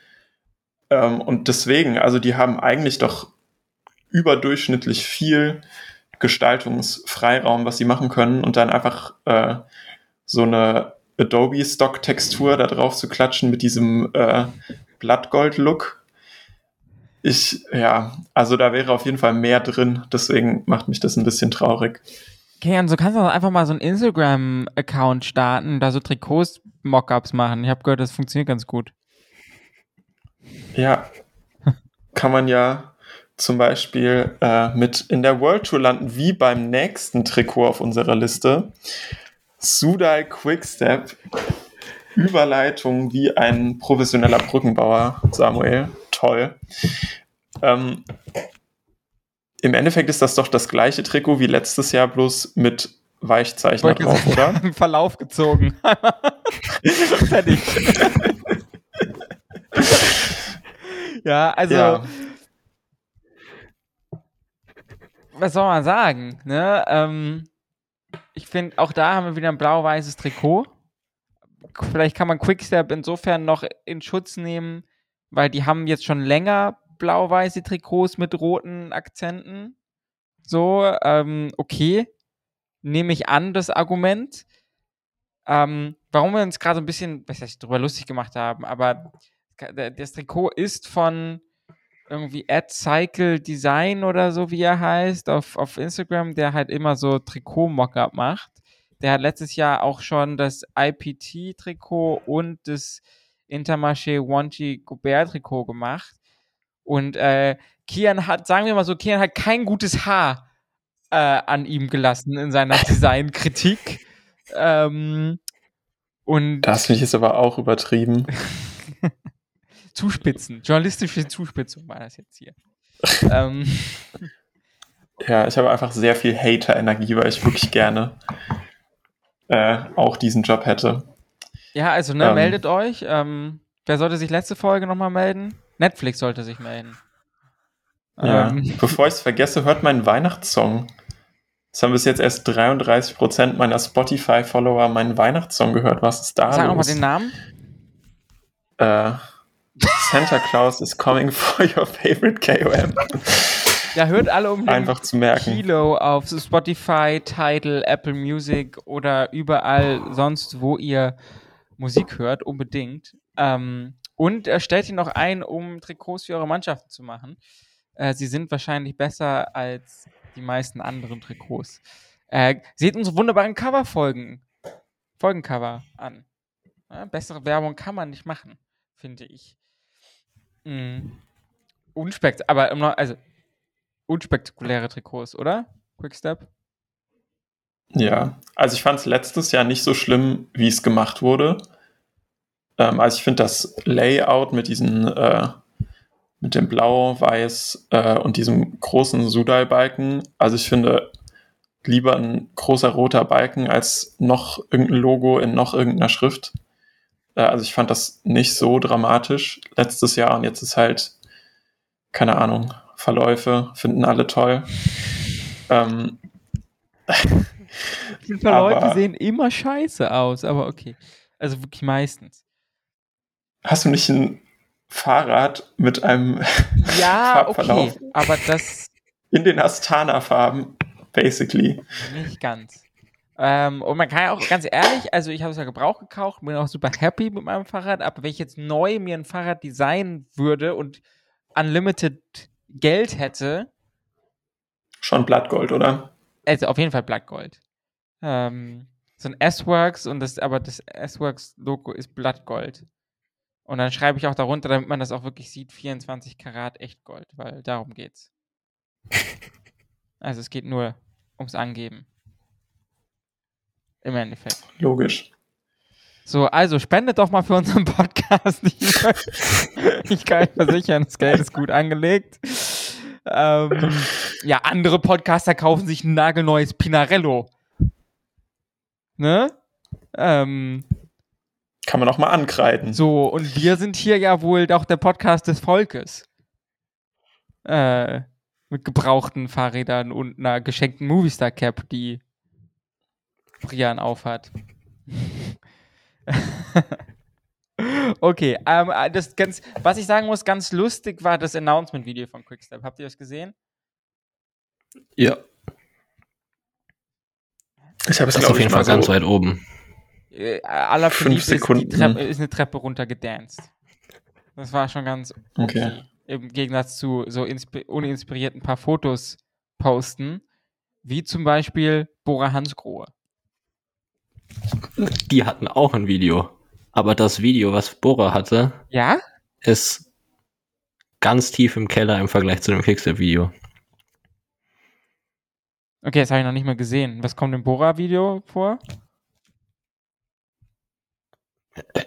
S3: Ähm, und deswegen, also die haben eigentlich doch überdurchschnittlich viel Gestaltungsfreiraum, was sie machen können und dann einfach äh, so eine Adobe Stock Textur da drauf zu klatschen mit diesem äh, Blattgold Look. Ich, ja, also da wäre auf jeden Fall mehr drin, deswegen macht mich das ein bisschen traurig.
S1: Kian, so kannst du einfach mal so einen Instagram-Account starten, da so Trikots Mockups machen. Ich habe gehört, das funktioniert ganz gut.
S3: Ja, kann man ja zum Beispiel äh, mit in der World Tour landen, wie beim nächsten Trikot auf unserer Liste. Sudal Quickstep. Überleitung wie ein professioneller Brückenbauer, Samuel. Toll. Ähm, Im Endeffekt ist das doch das gleiche Trikot wie letztes Jahr, bloß mit Weichzeichner drauf, oder?
S1: Verlauf gezogen. Fertig. ja, also ja was soll man sagen? Ne? Ähm, ich finde, auch da haben wir wieder ein blau-weißes Trikot. Vielleicht kann man Quickstep insofern noch in Schutz nehmen, weil die haben jetzt schon länger blau-weiße Trikots mit roten Akzenten. So, ähm, okay. Nehme ich an, das Argument. Ähm, warum wir uns gerade ein bisschen, was heißt, drüber lustig gemacht haben, aber das Trikot ist von irgendwie Ad Cycle Design oder so, wie er heißt, auf, auf Instagram, der halt immer so Trikot-Mockup macht. Der hat letztes Jahr auch schon das IPT-Trikot und das Intermarché Wanty Gobert-Trikot gemacht. Und äh, Kian hat, sagen wir mal so, Kian hat kein gutes Haar äh, an ihm gelassen in seiner Designkritik. ähm, und
S3: das finde ich jetzt aber auch übertrieben.
S1: Zuspitzen. Journalistische Zuspitzung war das jetzt hier. ähm.
S3: Ja, ich habe einfach sehr viel Hater-Energie, weil ich wirklich gerne äh, auch diesen Job hätte.
S1: Ja, also ne, ähm, meldet euch. Ähm, wer sollte sich letzte Folge nochmal melden? Netflix sollte sich melden.
S3: Ja, ähm. bevor ich es vergesse, hört meinen Weihnachtssong. Es haben bis jetzt erst 33% meiner Spotify-Follower meinen Weihnachtssong gehört. Was ist da
S1: Sag nochmal den Namen.
S3: Äh, Santa Claus is coming for your favorite KOM.
S1: Ja, hört alle um
S3: Einfach zu merken.
S1: Kilo auf Spotify, Tidal, Apple Music oder überall sonst, wo ihr Musik hört, unbedingt. Ähm, und äh, stellt ihn noch ein, um Trikots für eure Mannschaften zu machen. Äh, sie sind wahrscheinlich besser als die meisten anderen Trikots. Äh, seht unsere wunderbaren Coverfolgen, Folgencover an. Ja, bessere Werbung kann man nicht machen, finde ich. Mhm. Unspekt aber immer, also unspektakuläre Trikots, oder? Quickstep?
S3: Ja, also ich fand es letztes Jahr nicht so schlimm, wie es gemacht wurde. Ähm, also ich finde das Layout mit diesen, äh, mit dem Blau, Weiß äh, und diesem großen Sudal-Balken, also ich finde lieber ein großer roter Balken als noch irgendein Logo in noch irgendeiner Schrift. Äh, also ich fand das nicht so dramatisch letztes Jahr und jetzt ist halt, keine Ahnung, Verläufe finden alle toll. Ähm,
S1: Die Verläufe
S3: Aber-
S1: sehen immer scheiße aus, aber okay. Also wirklich meistens.
S3: hast du nicht ein Fahrrad mit einem
S1: Ja, okay,
S3: Farbverlauf?
S1: aber das
S3: in den Astana-Farben, basically?
S1: nicht ganz. Ähm, und man kann ja auch ganz ehrlich, also ich habe es ja Gebrauch gekauft, bin auch super happy mit meinem Fahrrad, aber wenn ich jetzt neu mir ein Fahrrad designen würde und unlimited Geld hätte,
S3: Schon Blattgold, oder?
S1: also auf jeden Fall Blattgold. Ähm, so ein S-Works und das, aber das S-Works-Logo ist Blattgold. Und dann schreibe ich auch darunter, damit man das auch wirklich sieht, 24 Karat Echtgold, weil darum geht's. Also es geht nur ums Angeben. Im Endeffekt.
S3: Logisch.
S1: So, also spendet doch mal für unseren Podcast. Ich, ich kann euch versichern, das Geld ist gut angelegt. Ähm, ja, andere Podcaster kaufen sich ein nagelneues Pinarello. Ne? Ähm,
S3: Kann man auch mal ankreiden.
S1: so, und wir sind hier ja wohl doch der Podcast des Volkes. Äh, mit gebrauchten Fahrrädern und einer geschenkten Movistar Cap, die Brian aufhat. okay, ähm, äh, das ganz, was ich sagen muss, ganz lustig war das Announcement-Video von Quickstep. Habt ihr das gesehen?
S2: Ja.
S3: Ich habe es,
S2: ist auf jeden Fall ganz
S3: so
S2: weit oben.
S1: Äh, aller
S3: Fünf
S1: ist,
S3: Sekunden.
S1: Treppe, ist eine Treppe runter gedanced. Das war schon ganz okay.
S3: Okay.
S1: Im Gegensatz zu so inspi uninspirierten paar Fotos posten, wie zum Beispiel Bora Hansgrohe.
S2: Die hatten auch ein Video. Aber das Video, was Bora hatte,
S1: Ja?
S2: ist ganz tief im Keller im Vergleich zu dem Kickstep-Video.
S1: Okay, das habe ich noch nicht mal gesehen. Was kommt im Bora-Video vor?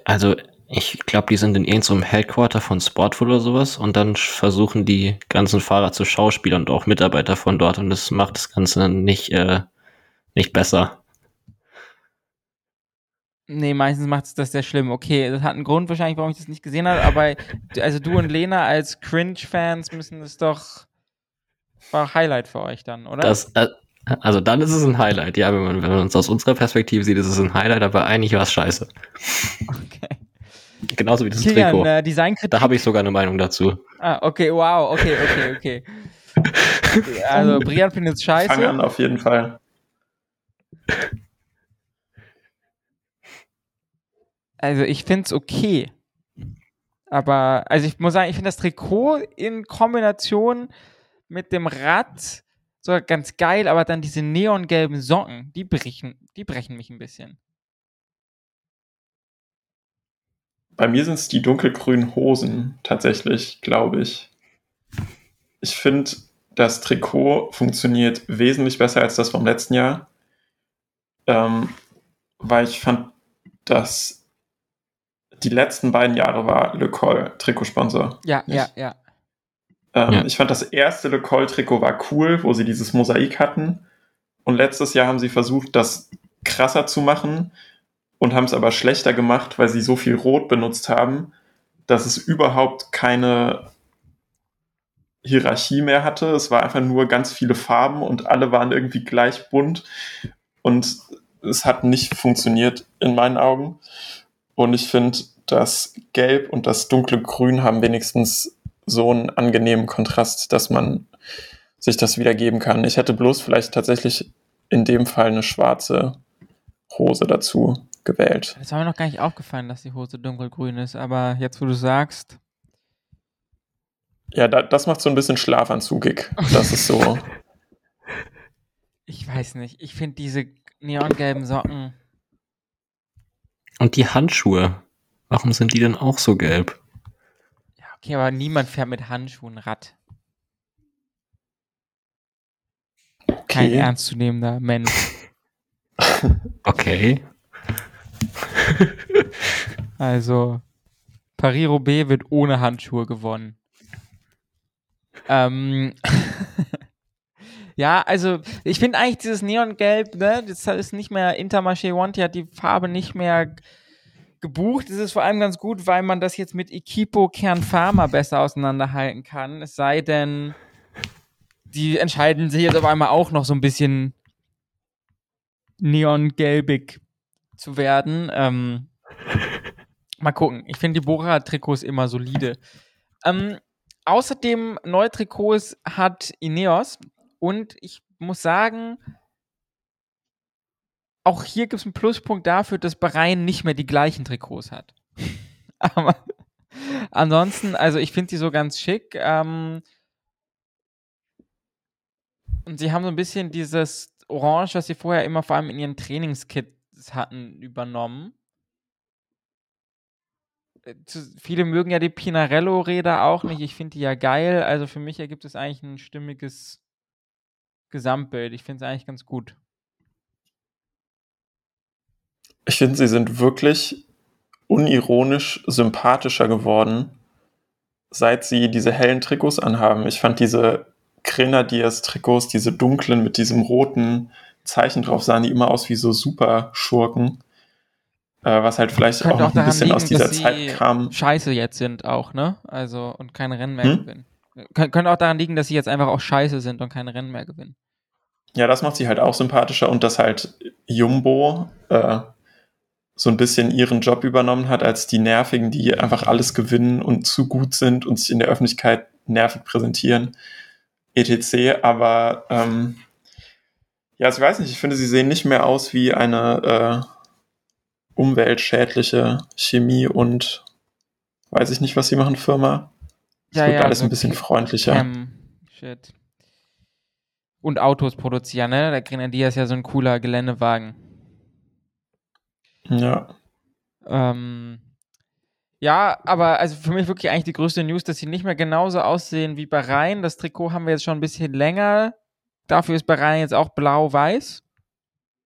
S2: Also, ich glaube, die sind in irgendeinem Headquarter von Sportful oder sowas und dann versuchen die ganzen Fahrer zu Schauspielern und auch Mitarbeiter von dort und das macht das Ganze nicht, äh, nicht besser.
S1: Nee, meistens macht es das sehr schlimm. Okay, das hat einen Grund wahrscheinlich, warum ich das nicht gesehen habe, aber also du und Lena als Cringe-Fans müssen das doch war Highlight für euch dann, oder?
S2: Das, äh, also dann ist es ein Highlight, ja, wenn man, wenn man uns aus unserer Perspektive sieht, ist es ein Highlight, aber eigentlich war es scheiße.
S1: okay.
S2: Genauso wie das
S1: Kilian,
S2: Trikot.
S1: äh, Designkritik.
S2: Da habe ich sogar eine Meinung dazu.
S1: Ah, okay, wow, okay, okay, okay. Okay, Also, Brian findet es
S3: Fang
S1: scheiße.
S3: an, auf jeden Fall.
S1: Also, ich finde es okay. Aber, also, ich muss sagen, ich finde das Trikot in Kombination mit dem Rad so ganz geil, aber dann diese neongelben Socken, die brechen, die brechen mich ein bisschen.
S3: Bei mir sind es die dunkelgrünen Hosen, tatsächlich, glaube ich. Ich finde, das Trikot funktioniert wesentlich besser als das vom letzten Jahr. Ähm, weil ich fand, dass die letzten beiden Jahre war Le Col Trikotsponsor.
S1: Ja,
S3: Nicht?
S1: ja, ja.
S3: Ähm,
S2: Ja.
S3: Ich fand, das erste Le Col-Trikot war cool, wo sie dieses Mosaik hatten. Und letztes Jahr haben sie versucht, das krasser zu machen und haben es aber schlechter gemacht, weil sie so viel Rot benutzt haben, dass es überhaupt keine Hierarchie mehr hatte. Es war einfach nur ganz viele Farben und alle waren irgendwie gleich bunt. Und es hat nicht funktioniert in meinen Augen. Und ich finde, das Gelb und das dunkle Grün haben wenigstens so einen angenehmen Kontrast, dass man sich das wieder geben kann. Ich hätte bloß vielleicht tatsächlich in dem Fall eine schwarze Hose dazu gewählt.
S1: Das war mir noch gar nicht aufgefallen, dass die Hose dunkelgrün ist, aber jetzt, wo du sagst,
S3: Ja, da, das macht so ein bisschen schlafanzugig. Das ist so.
S1: ich weiß nicht, ich finde diese neongelben Socken,
S2: Und die Handschuhe, warum sind die denn auch so gelb?
S1: ja, okay, aber niemand fährt mit Handschuhen Rad. Kein
S3: Okay.
S1: ernstzunehmender Mensch.
S2: Okay.
S1: Also, Paris-Roubaix wird ohne Handschuhe gewonnen. Ähm, ja, also ich finde eigentlich dieses Neongelb, ne, das ist nicht mehr Intermarché One, die hat die Farbe nicht mehr gebucht. Das ist vor allem ganz gut, weil man das jetzt mit Equipo Kern Pharma besser auseinanderhalten kann. Es sei denn, die entscheiden sich jetzt auf einmal auch noch so ein bisschen neongelbig zu werden. Ähm, mal gucken. Ich finde die Bora-Trikots immer solide. Ähm, außerdem neue Trikots hat Ineos und ich muss sagen, auch hier gibt es einen Pluspunkt dafür, dass Bahrain nicht mehr die gleichen Trikots hat. Aber ansonsten, also ich finde sie so ganz schick. Ähm, und sie haben so ein bisschen dieses Orange, was sie vorher immer vor allem in ihren Trainingskits hatten, übernommen. Äh, viele mögen ja die Pinarello-Räder auch nicht. Ich finde die ja geil. Also für mich ergibt es eigentlich ein stimmiges Gesamtbild. Ich finde es eigentlich ganz gut.
S3: Ich finde, sie sind wirklich unironisch sympathischer geworden, seit sie diese hellen Trikots anhaben. Ich fand diese Grenadiers-Trikots, diese dunklen mit diesem roten Zeichen drauf, sahen die immer aus wie so Super-Schurken. Äh, was halt vielleicht auch, auch ein bisschen liegen, aus dieser Zeit kam.
S1: Scheiße jetzt sind auch, ne? Also, und keine Rennen mehr hm? gewinnen. Kön könnte auch daran liegen, dass sie jetzt einfach auch scheiße sind und keine Rennen mehr gewinnen.
S3: Ja, das macht sie halt auch sympathischer und dass halt Jumbo äh, so ein bisschen ihren Job übernommen hat als die Nervigen, die einfach alles gewinnen und zu gut sind und sich in der Öffentlichkeit nervig präsentieren, etc. Aber ähm, ja, also ich weiß nicht, ich finde, sie sehen nicht mehr aus wie eine äh, umweltschädliche Chemie und weiß ich nicht, was sie machen, Firma. Es ja, wird ja, alles ein bisschen freundlicher. Cam, shit.
S1: Und Autos produzieren, ne? Der Grenadier ist ja so ein cooler Geländewagen.
S3: Ja.
S1: Ähm, ja, aber also für mich wirklich eigentlich die größte News, dass sie nicht mehr genauso aussehen wie bei Rhein. Das Trikot haben wir jetzt schon ein bisschen länger. Dafür ist bei Rhein jetzt auch blau-weiß.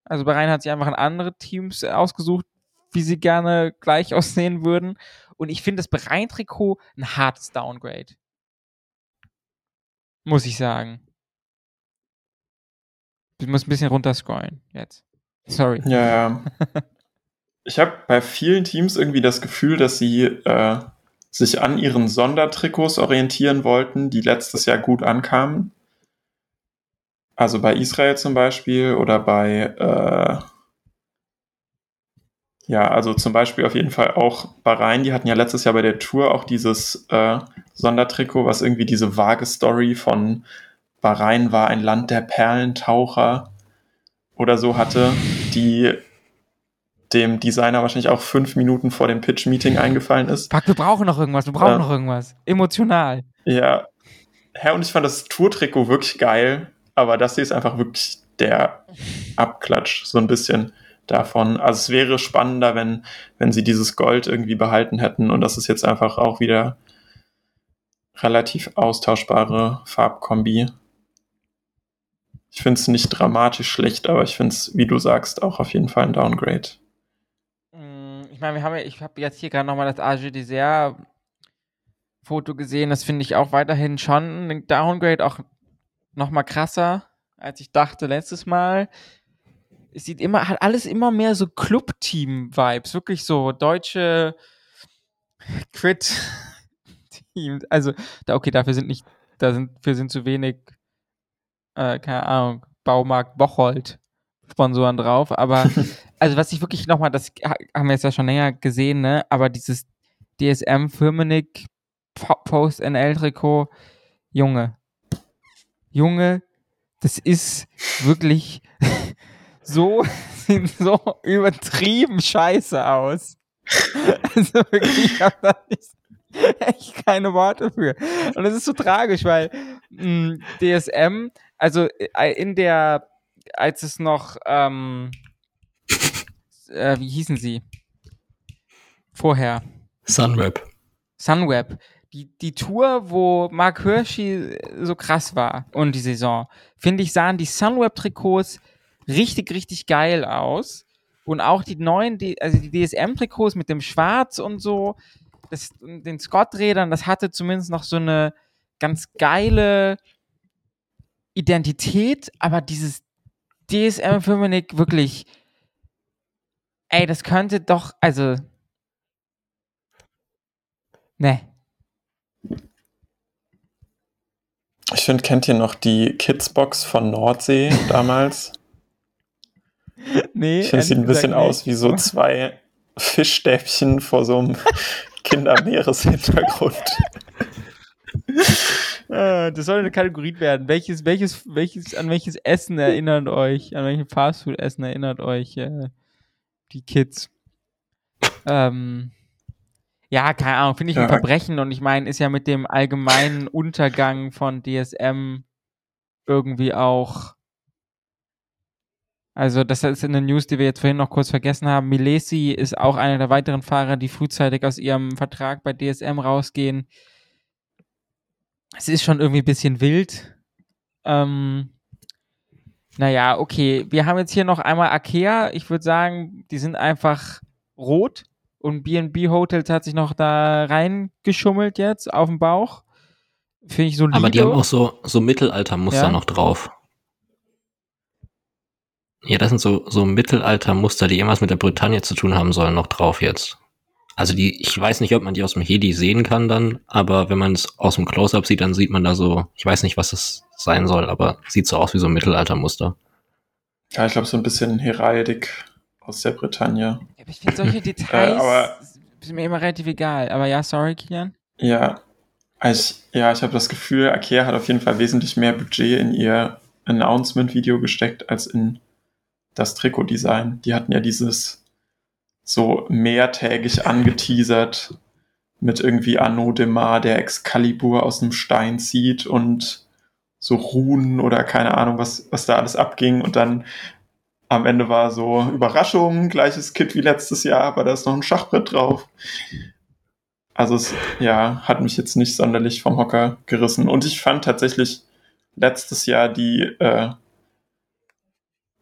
S1: Also bei Rhein hat sich einfach an andere Teams ausgesucht, wie sie gerne gleich aussehen würden. Und ich finde das bei Rhein-Trikot ein hartes Downgrade. Muss ich sagen. Ich muss ein bisschen runterscrollen jetzt. Sorry.
S3: Ja, ja. ich habe bei vielen Teams irgendwie das Gefühl, dass sie äh, sich an ihren Sondertrikots orientieren wollten, die letztes Jahr gut ankamen. Also bei Israel zum Beispiel oder bei, äh, ja, also zum Beispiel auf jeden Fall auch Bahrain, die hatten ja letztes Jahr bei der Tour auch dieses äh, Sondertrikot, was irgendwie diese vage Story von Bahrain war ein Land der Perlentaucher oder so hatte, die dem Designer wahrscheinlich auch fünf Minuten vor dem Pitch-Meeting eingefallen ist.
S1: Fuck, wir brauchen noch irgendwas, wir brauchen äh, noch irgendwas. Emotional.
S3: Ja. Herr, und ich fand das Tour-Trikot wirklich geil, aber das hier ist einfach wirklich der Abklatsch, so ein bisschen davon. Also es wäre spannender, wenn, wenn sie dieses Gold irgendwie behalten hätten und das ist jetzt einfach auch wieder relativ austauschbare Farbkombi. Ich finde es nicht dramatisch schlecht, aber ich finde es, wie du sagst, auch auf jeden Fall ein Downgrade
S1: ich meine, wir haben ja, ich habe jetzt hier gerade nochmal das AG Dessert Foto gesehen. Das finde ich auch weiterhin schon ein Downgrade, auch nochmal krasser, als ich dachte letztes Mal. Es sieht immer, hat alles immer mehr so Club-Team-Vibes. Wirklich so deutsche Crit-Teams. Also, da, okay, dafür sind nicht, da sind, wir sind zu wenig, äh, keine Ahnung, Baumarkt Bocholt Sponsoren drauf, aber also was ich wirklich nochmal, das haben wir jetzt ja schon länger gesehen, ne, aber dieses DSM Firmenich Post NL Trikot, Junge, Junge, das ist wirklich so, sieht so übertrieben scheiße aus. Also wirklich, ich hab da nicht, echt keine Worte für. Und das ist so tragisch, weil mh, hm, DSM, also äh, in der als es noch, ähm, äh, wie hießen sie? Vorher.
S2: Sunweb.
S1: Sunweb. Die, die Tour, wo Mark Hirschi so krass war und die Saison, finde ich, sahen die Sunweb-Trikots richtig, richtig geil aus. Und auch die neuen, die, also die DSM-Trikots mit dem Schwarz und so, das, den Scott-Rädern, das hatte zumindest noch so eine ganz geile Identität, aber dieses DSM Firmenik wirklich, ey, das könnte doch, also, ne.
S3: Ich finde, kennt ihr noch die Kidsbox von Nordsee damals?
S1: Nee.
S3: Ich sieht ein bisschen aus wie so zwei Fischstäbchen vor so einem Kindermeereshintergrund.
S1: Ah, das soll eine Kategorie werden. Welches, welches, welches, an welches Essen erinnert euch, an welches Fastfood-Essen erinnert euch äh, die Kids? Ähm, ja, keine Ahnung, finde ich ein
S3: Ja.
S1: Verbrechen und ich meine, ist ja mit dem allgemeinen Untergang von DSM irgendwie auch. Also, das ist eine News, die wir jetzt vorhin noch kurz vergessen haben. Milesi ist auch einer der weiteren Fahrer, die frühzeitig aus ihrem Vertrag bei DSM rausgehen. Es ist schon irgendwie ein bisschen wild. Ähm, naja, okay. Wir haben jetzt hier noch einmal Akea. Ich würde sagen, die sind einfach rot. Und B&B Hotels hat sich noch da reingeschummelt jetzt auf dem Bauch. Finde ich solide.
S2: Aber die haben auch so, so Mittelaltermuster
S1: Ja?
S2: noch drauf. Ja, das sind so, so Mittelaltermuster, die irgendwas mit der Bretagne zu tun haben sollen, noch drauf jetzt. Also die, ich weiß nicht, ob man die aus dem Heli sehen kann dann, aber wenn man es aus dem Close-Up sieht, dann sieht man da so, ich weiß nicht, was es sein soll, aber sieht so aus wie so ein Mittelaltermuster.
S3: Ja, ich glaube, so ein bisschen Heraldik aus der Bretagne.
S1: Ja, aber ich finde solche Details
S3: Äh, aber-
S1: sind mir immer relativ egal. Aber ja, sorry, Kian.
S3: Ja, ich, ja, ich habe das Gefühl, Akea hat auf jeden Fall wesentlich mehr Budget in ihr Announcement-Video gesteckt als in das Trikotdesign. Die hatten ja dieses so mehrtägig angeteasert mit irgendwie Anno Demar, der Excalibur aus dem Stein zieht und so Runen oder keine Ahnung, was, was da alles abging. Und dann am Ende war so Überraschung, gleiches Kit wie letztes Jahr, aber da ist noch ein Schachbrett drauf. Also es, ja, hat mich jetzt nicht sonderlich vom Hocker gerissen. Und ich fand tatsächlich letztes Jahr die, äh,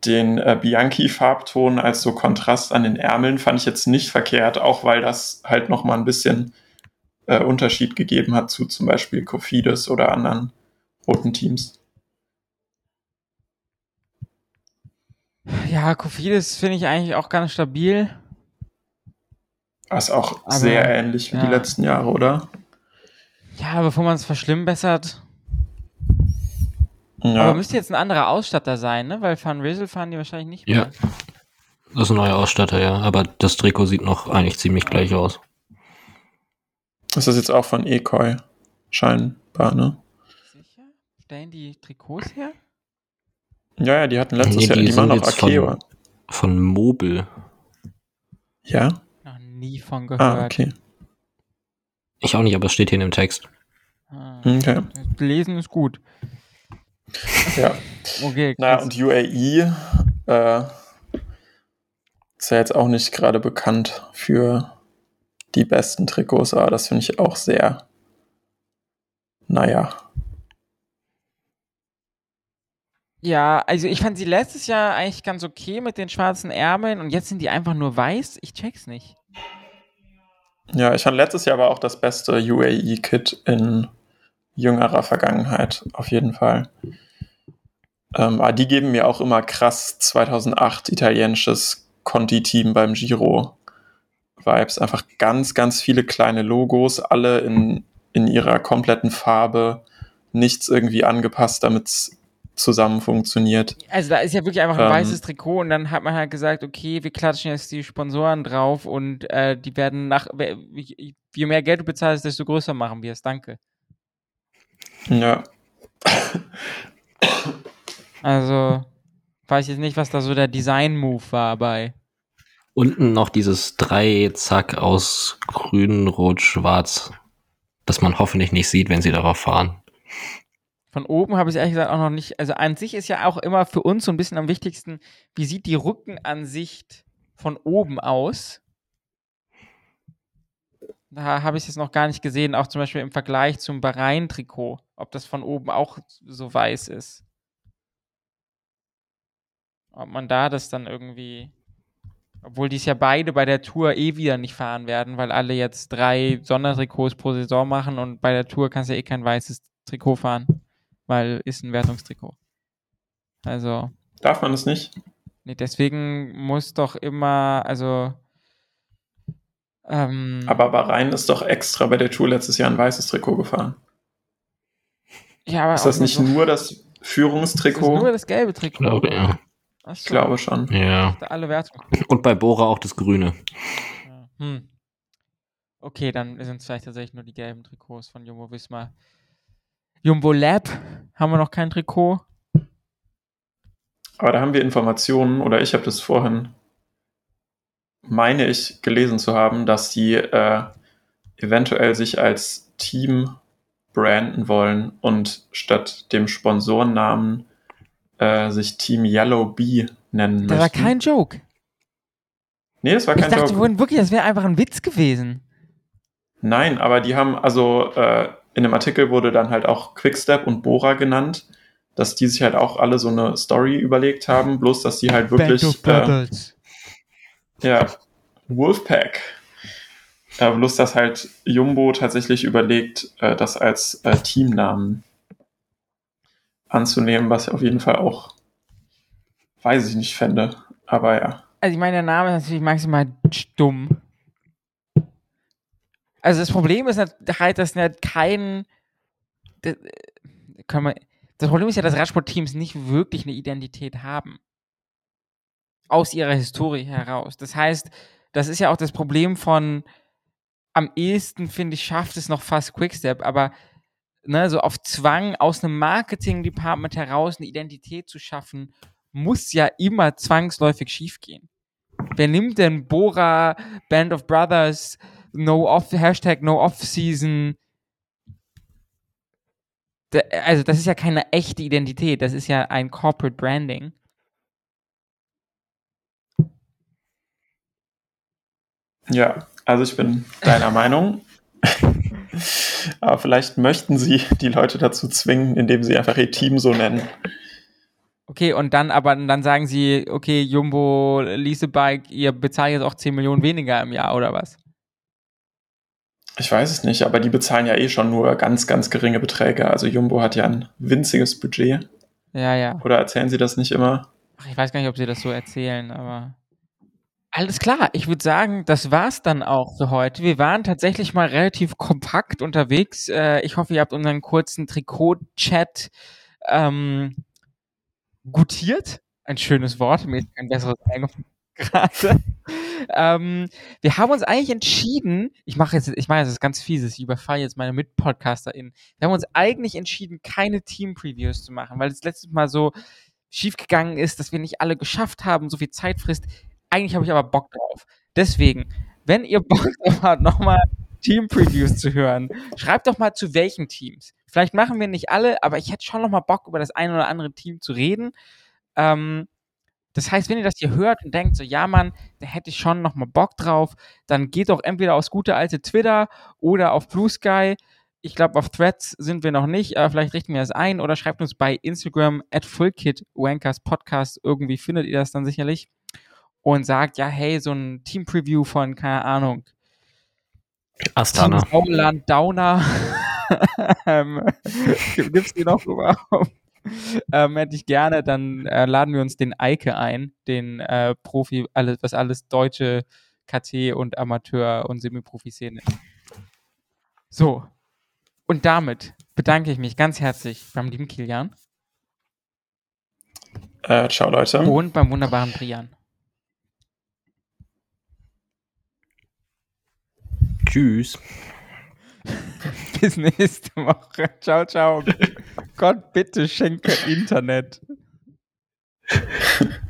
S3: den äh, Bianchi-Farbton als so Kontrast an den Ärmeln fand ich jetzt nicht verkehrt, auch weil das halt noch mal ein bisschen äh, Unterschied gegeben hat zu zum Beispiel Kofidis oder anderen roten Teams.
S1: Ja, Kofidis finde ich eigentlich auch ganz stabil.
S3: Ist auch
S1: Aber,
S3: sehr ähnlich wie
S1: ja.
S3: die letzten Jahre, oder?
S1: Ja, bevor man es verschlimmbessert.
S3: Ja.
S1: Aber müsste jetzt ein anderer Ausstatter sein, ne? Weil Van Riesel fahren die wahrscheinlich nicht
S2: Ja.
S1: mehr.
S2: Das ist ein neuer Ausstatter, ja, aber das Trikot sieht noch eigentlich ziemlich gleich aus.
S3: Das ist jetzt auch von Ekoi, scheinbar, ne?
S1: Sicher? Stellen die Trikots her?
S3: Ja, ja, die hatten letztes
S2: Nee,
S3: Jahr,
S2: die
S3: machen auch
S2: jetzt von-
S3: Akeo.
S2: Von Mobil.
S3: Ja?
S1: Noch nie von gehört.
S3: Ah, okay.
S2: Ich auch nicht, aber es steht hier in dem Text.
S1: Ah.
S3: Okay.
S1: Lesen ist gut.
S3: Ja.
S1: Okay.
S3: Naja,
S1: krass.
S3: und UAE äh, ist ja jetzt auch nicht gerade bekannt für die besten Trikots, aber das finde ich auch sehr, naja.
S1: Ja, also ich fand sie letztes Jahr eigentlich ganz okay mit den schwarzen Ärmeln und jetzt sind die einfach nur weiß. Ich check's nicht.
S3: Ja, ich fand letztes Jahr aber auch das beste UAE-Kit in jüngerer Vergangenheit, auf jeden Fall. Ähm, aber die geben mir auch immer krass 2008 italienisches Conti-Team beim Giro Vibes. Einfach ganz, ganz viele kleine Logos, alle in, in ihrer kompletten Farbe. Nichts irgendwie angepasst, damit es zusammen funktioniert.
S1: Also da ist ja wirklich einfach ein
S3: Ähm.
S1: weißes Trikot und dann hat man halt gesagt, okay, wir klatschen jetzt die Sponsoren drauf und äh, die werden nach, je je mehr Geld du bezahlst, desto größer machen wir es. Danke.
S3: Ja.
S1: Also weiß jetzt nicht, was da so der Design-Move war bei.
S2: Unten noch dieses Drei-Zack aus grün, rot, schwarz, das man hoffentlich nicht sieht, wenn sie darauf fahren.
S1: Von oben habe ich ehrlich gesagt auch noch nicht. Also an sich ist ja auch immer für uns so ein bisschen am wichtigsten, wie sieht die Rückenansicht von oben aus? Da habe ich es jetzt noch gar nicht gesehen, auch zum Beispiel im Vergleich zum Bahrain-Trikot, ob das von oben auch so weiß ist. Ob man da das dann irgendwie. Obwohl die es ja beide bei der Tour eh wieder nicht fahren werden, weil alle jetzt drei Sondertrikots pro Saison machen und bei der Tour kannst du ja eh kein weißes Trikot fahren, weil ist ein Wertungstrikot. Also.
S3: Darf man es nicht?
S1: Nee, deswegen muss doch immer, also. Ähm,
S3: Aber Bahrain ist doch extra bei der Tour letztes Jahr ein weißes Trikot gefahren.
S1: Ja, aber
S3: Ist das nicht
S1: so-
S3: nur das
S1: Das ist
S3: Führungstrikot?
S1: nur das gelbe Trikot.
S2: Glaube, ja.
S1: Ach so,
S3: ich glaube schon.
S2: Ja.
S1: Alle Wertungen.
S2: Und bei Bora auch das Grüne.
S1: Ja. Hm. Okay, dann sind es vielleicht tatsächlich nur die gelben Trikots von Jumbo Visma. Jumbo Lab haben wir noch kein Trikot.
S3: Aber da haben wir Informationen, oder ich habe das vorhin, meine ich, gelesen zu haben, dass die äh, eventuell sich als Team branden wollen und statt dem Sponsorennamen äh, sich Team Yellow Bee nennen
S1: Das war
S3: möchten.
S1: kein Joke.
S3: nee, das war
S1: Ich
S3: kein
S1: dachte
S3: Joke.
S1: vorhin wirklich, das wäre einfach ein Witz gewesen.
S3: Nein, aber die haben, also äh, in dem Artikel wurde dann halt auch Quickstep und Bora genannt, dass die sich halt auch alle so eine Story überlegt haben, bloß dass die halt wirklich äh,
S1: Brothers.
S3: Ja, Wolfpack. Äh, bloß, dass halt Jumbo tatsächlich überlegt, äh, das als äh, Teamnamen anzunehmen, was ich auf jeden Fall auch, weiß ich nicht, fände. Aber ja.
S1: Also ich meine, der Name ist natürlich maximal dumm. Also das Problem ist halt, dass nicht kein... Das, kann man, das Problem ist ja, dass Radsportteams nicht wirklich eine Identität haben. Aus ihrer Historie heraus. Das heißt, das ist ja auch das Problem von am ehesten, finde ich, schafft es noch fast Quickstep, aber ne, so auf Zwang aus einem Marketing-Department heraus eine Identität zu schaffen, muss ja immer zwangsläufig schiefgehen. Wer nimmt denn Bora, Band of Brothers, No Off, Hashtag No Off Season? Also, das ist ja keine echte Identität, das ist ja ein Corporate Branding.
S3: Ja, also ich bin deiner Meinung. Aber vielleicht möchten sie die Leute dazu zwingen, indem sie einfach ihr Team so nennen.
S1: Okay, und dann aber dann sagen sie, okay, Jumbo, Leasebike, ihr bezahlt jetzt auch 10 Millionen weniger im Jahr oder was?
S3: Ich weiß es nicht, aber die bezahlen ja eh schon nur ganz, ganz geringe Beträge. Also Jumbo hat ja ein winziges Budget.
S1: Ja, ja.
S3: Oder erzählen sie das nicht immer?
S1: Ach, ich weiß gar nicht, ob sie das so erzählen, aber. Alles klar, ich würde sagen, das war's dann auch für heute. Wir waren tatsächlich mal relativ kompakt unterwegs. Äh, ich hoffe, ihr habt unseren kurzen Trikot-Chat ähm, gutiert. Ein schönes Wort, mir ist kein besseres eingefallen gerade. ähm, wir haben uns eigentlich entschieden, ich mache jetzt, ich mache jetzt was ganz Fieses, ich überfalle jetzt meine MitpodcasterInnen. Wir haben uns eigentlich entschieden, keine Team-Previews zu machen, weil es letztes Mal so schiefgegangen ist, dass wir nicht alle geschafft haben, so viel Zeit frisst. Eigentlich habe ich aber Bock drauf. Deswegen, wenn ihr Bock drauf habt, nochmal Team-Previews zu hören, schreibt doch mal zu welchen Teams. Vielleicht machen wir nicht alle, aber ich hätte schon nochmal Bock, über das eine oder andere Team zu reden. Ähm, das heißt, wenn ihr das hier hört und denkt, so, ja, Mann, da hätte ich schon nochmal Bock drauf, dann geht doch entweder aufs gute alte Twitter oder auf Blue Sky. Ich glaube, auf Threads sind wir noch nicht, aber vielleicht richten wir das ein oder schreibt uns bei Instagram at FullKitWankers Podcast. Irgendwie findet ihr das dann sicherlich. Und sagt, ja, hey, so ein Team-Preview von, keine Ahnung,
S2: Astana.
S1: Team Sauerland Downer. ähm, gibt's die noch überhaupt? Ähm, hätte ich gerne, dann äh, laden wir uns den Eike ein, den äh, Profi, alles, was alles deutsche KT und Amateur- und Semi-Profi-Szene ist. So. Und damit bedanke ich mich ganz herzlich beim lieben Kilian
S3: Äh, ciao, Leute.
S1: und beim wunderbaren Brian.
S2: Tschüss.
S1: Bis nächste Woche. Ciao, ciao. Gott, bitte schenke Internet.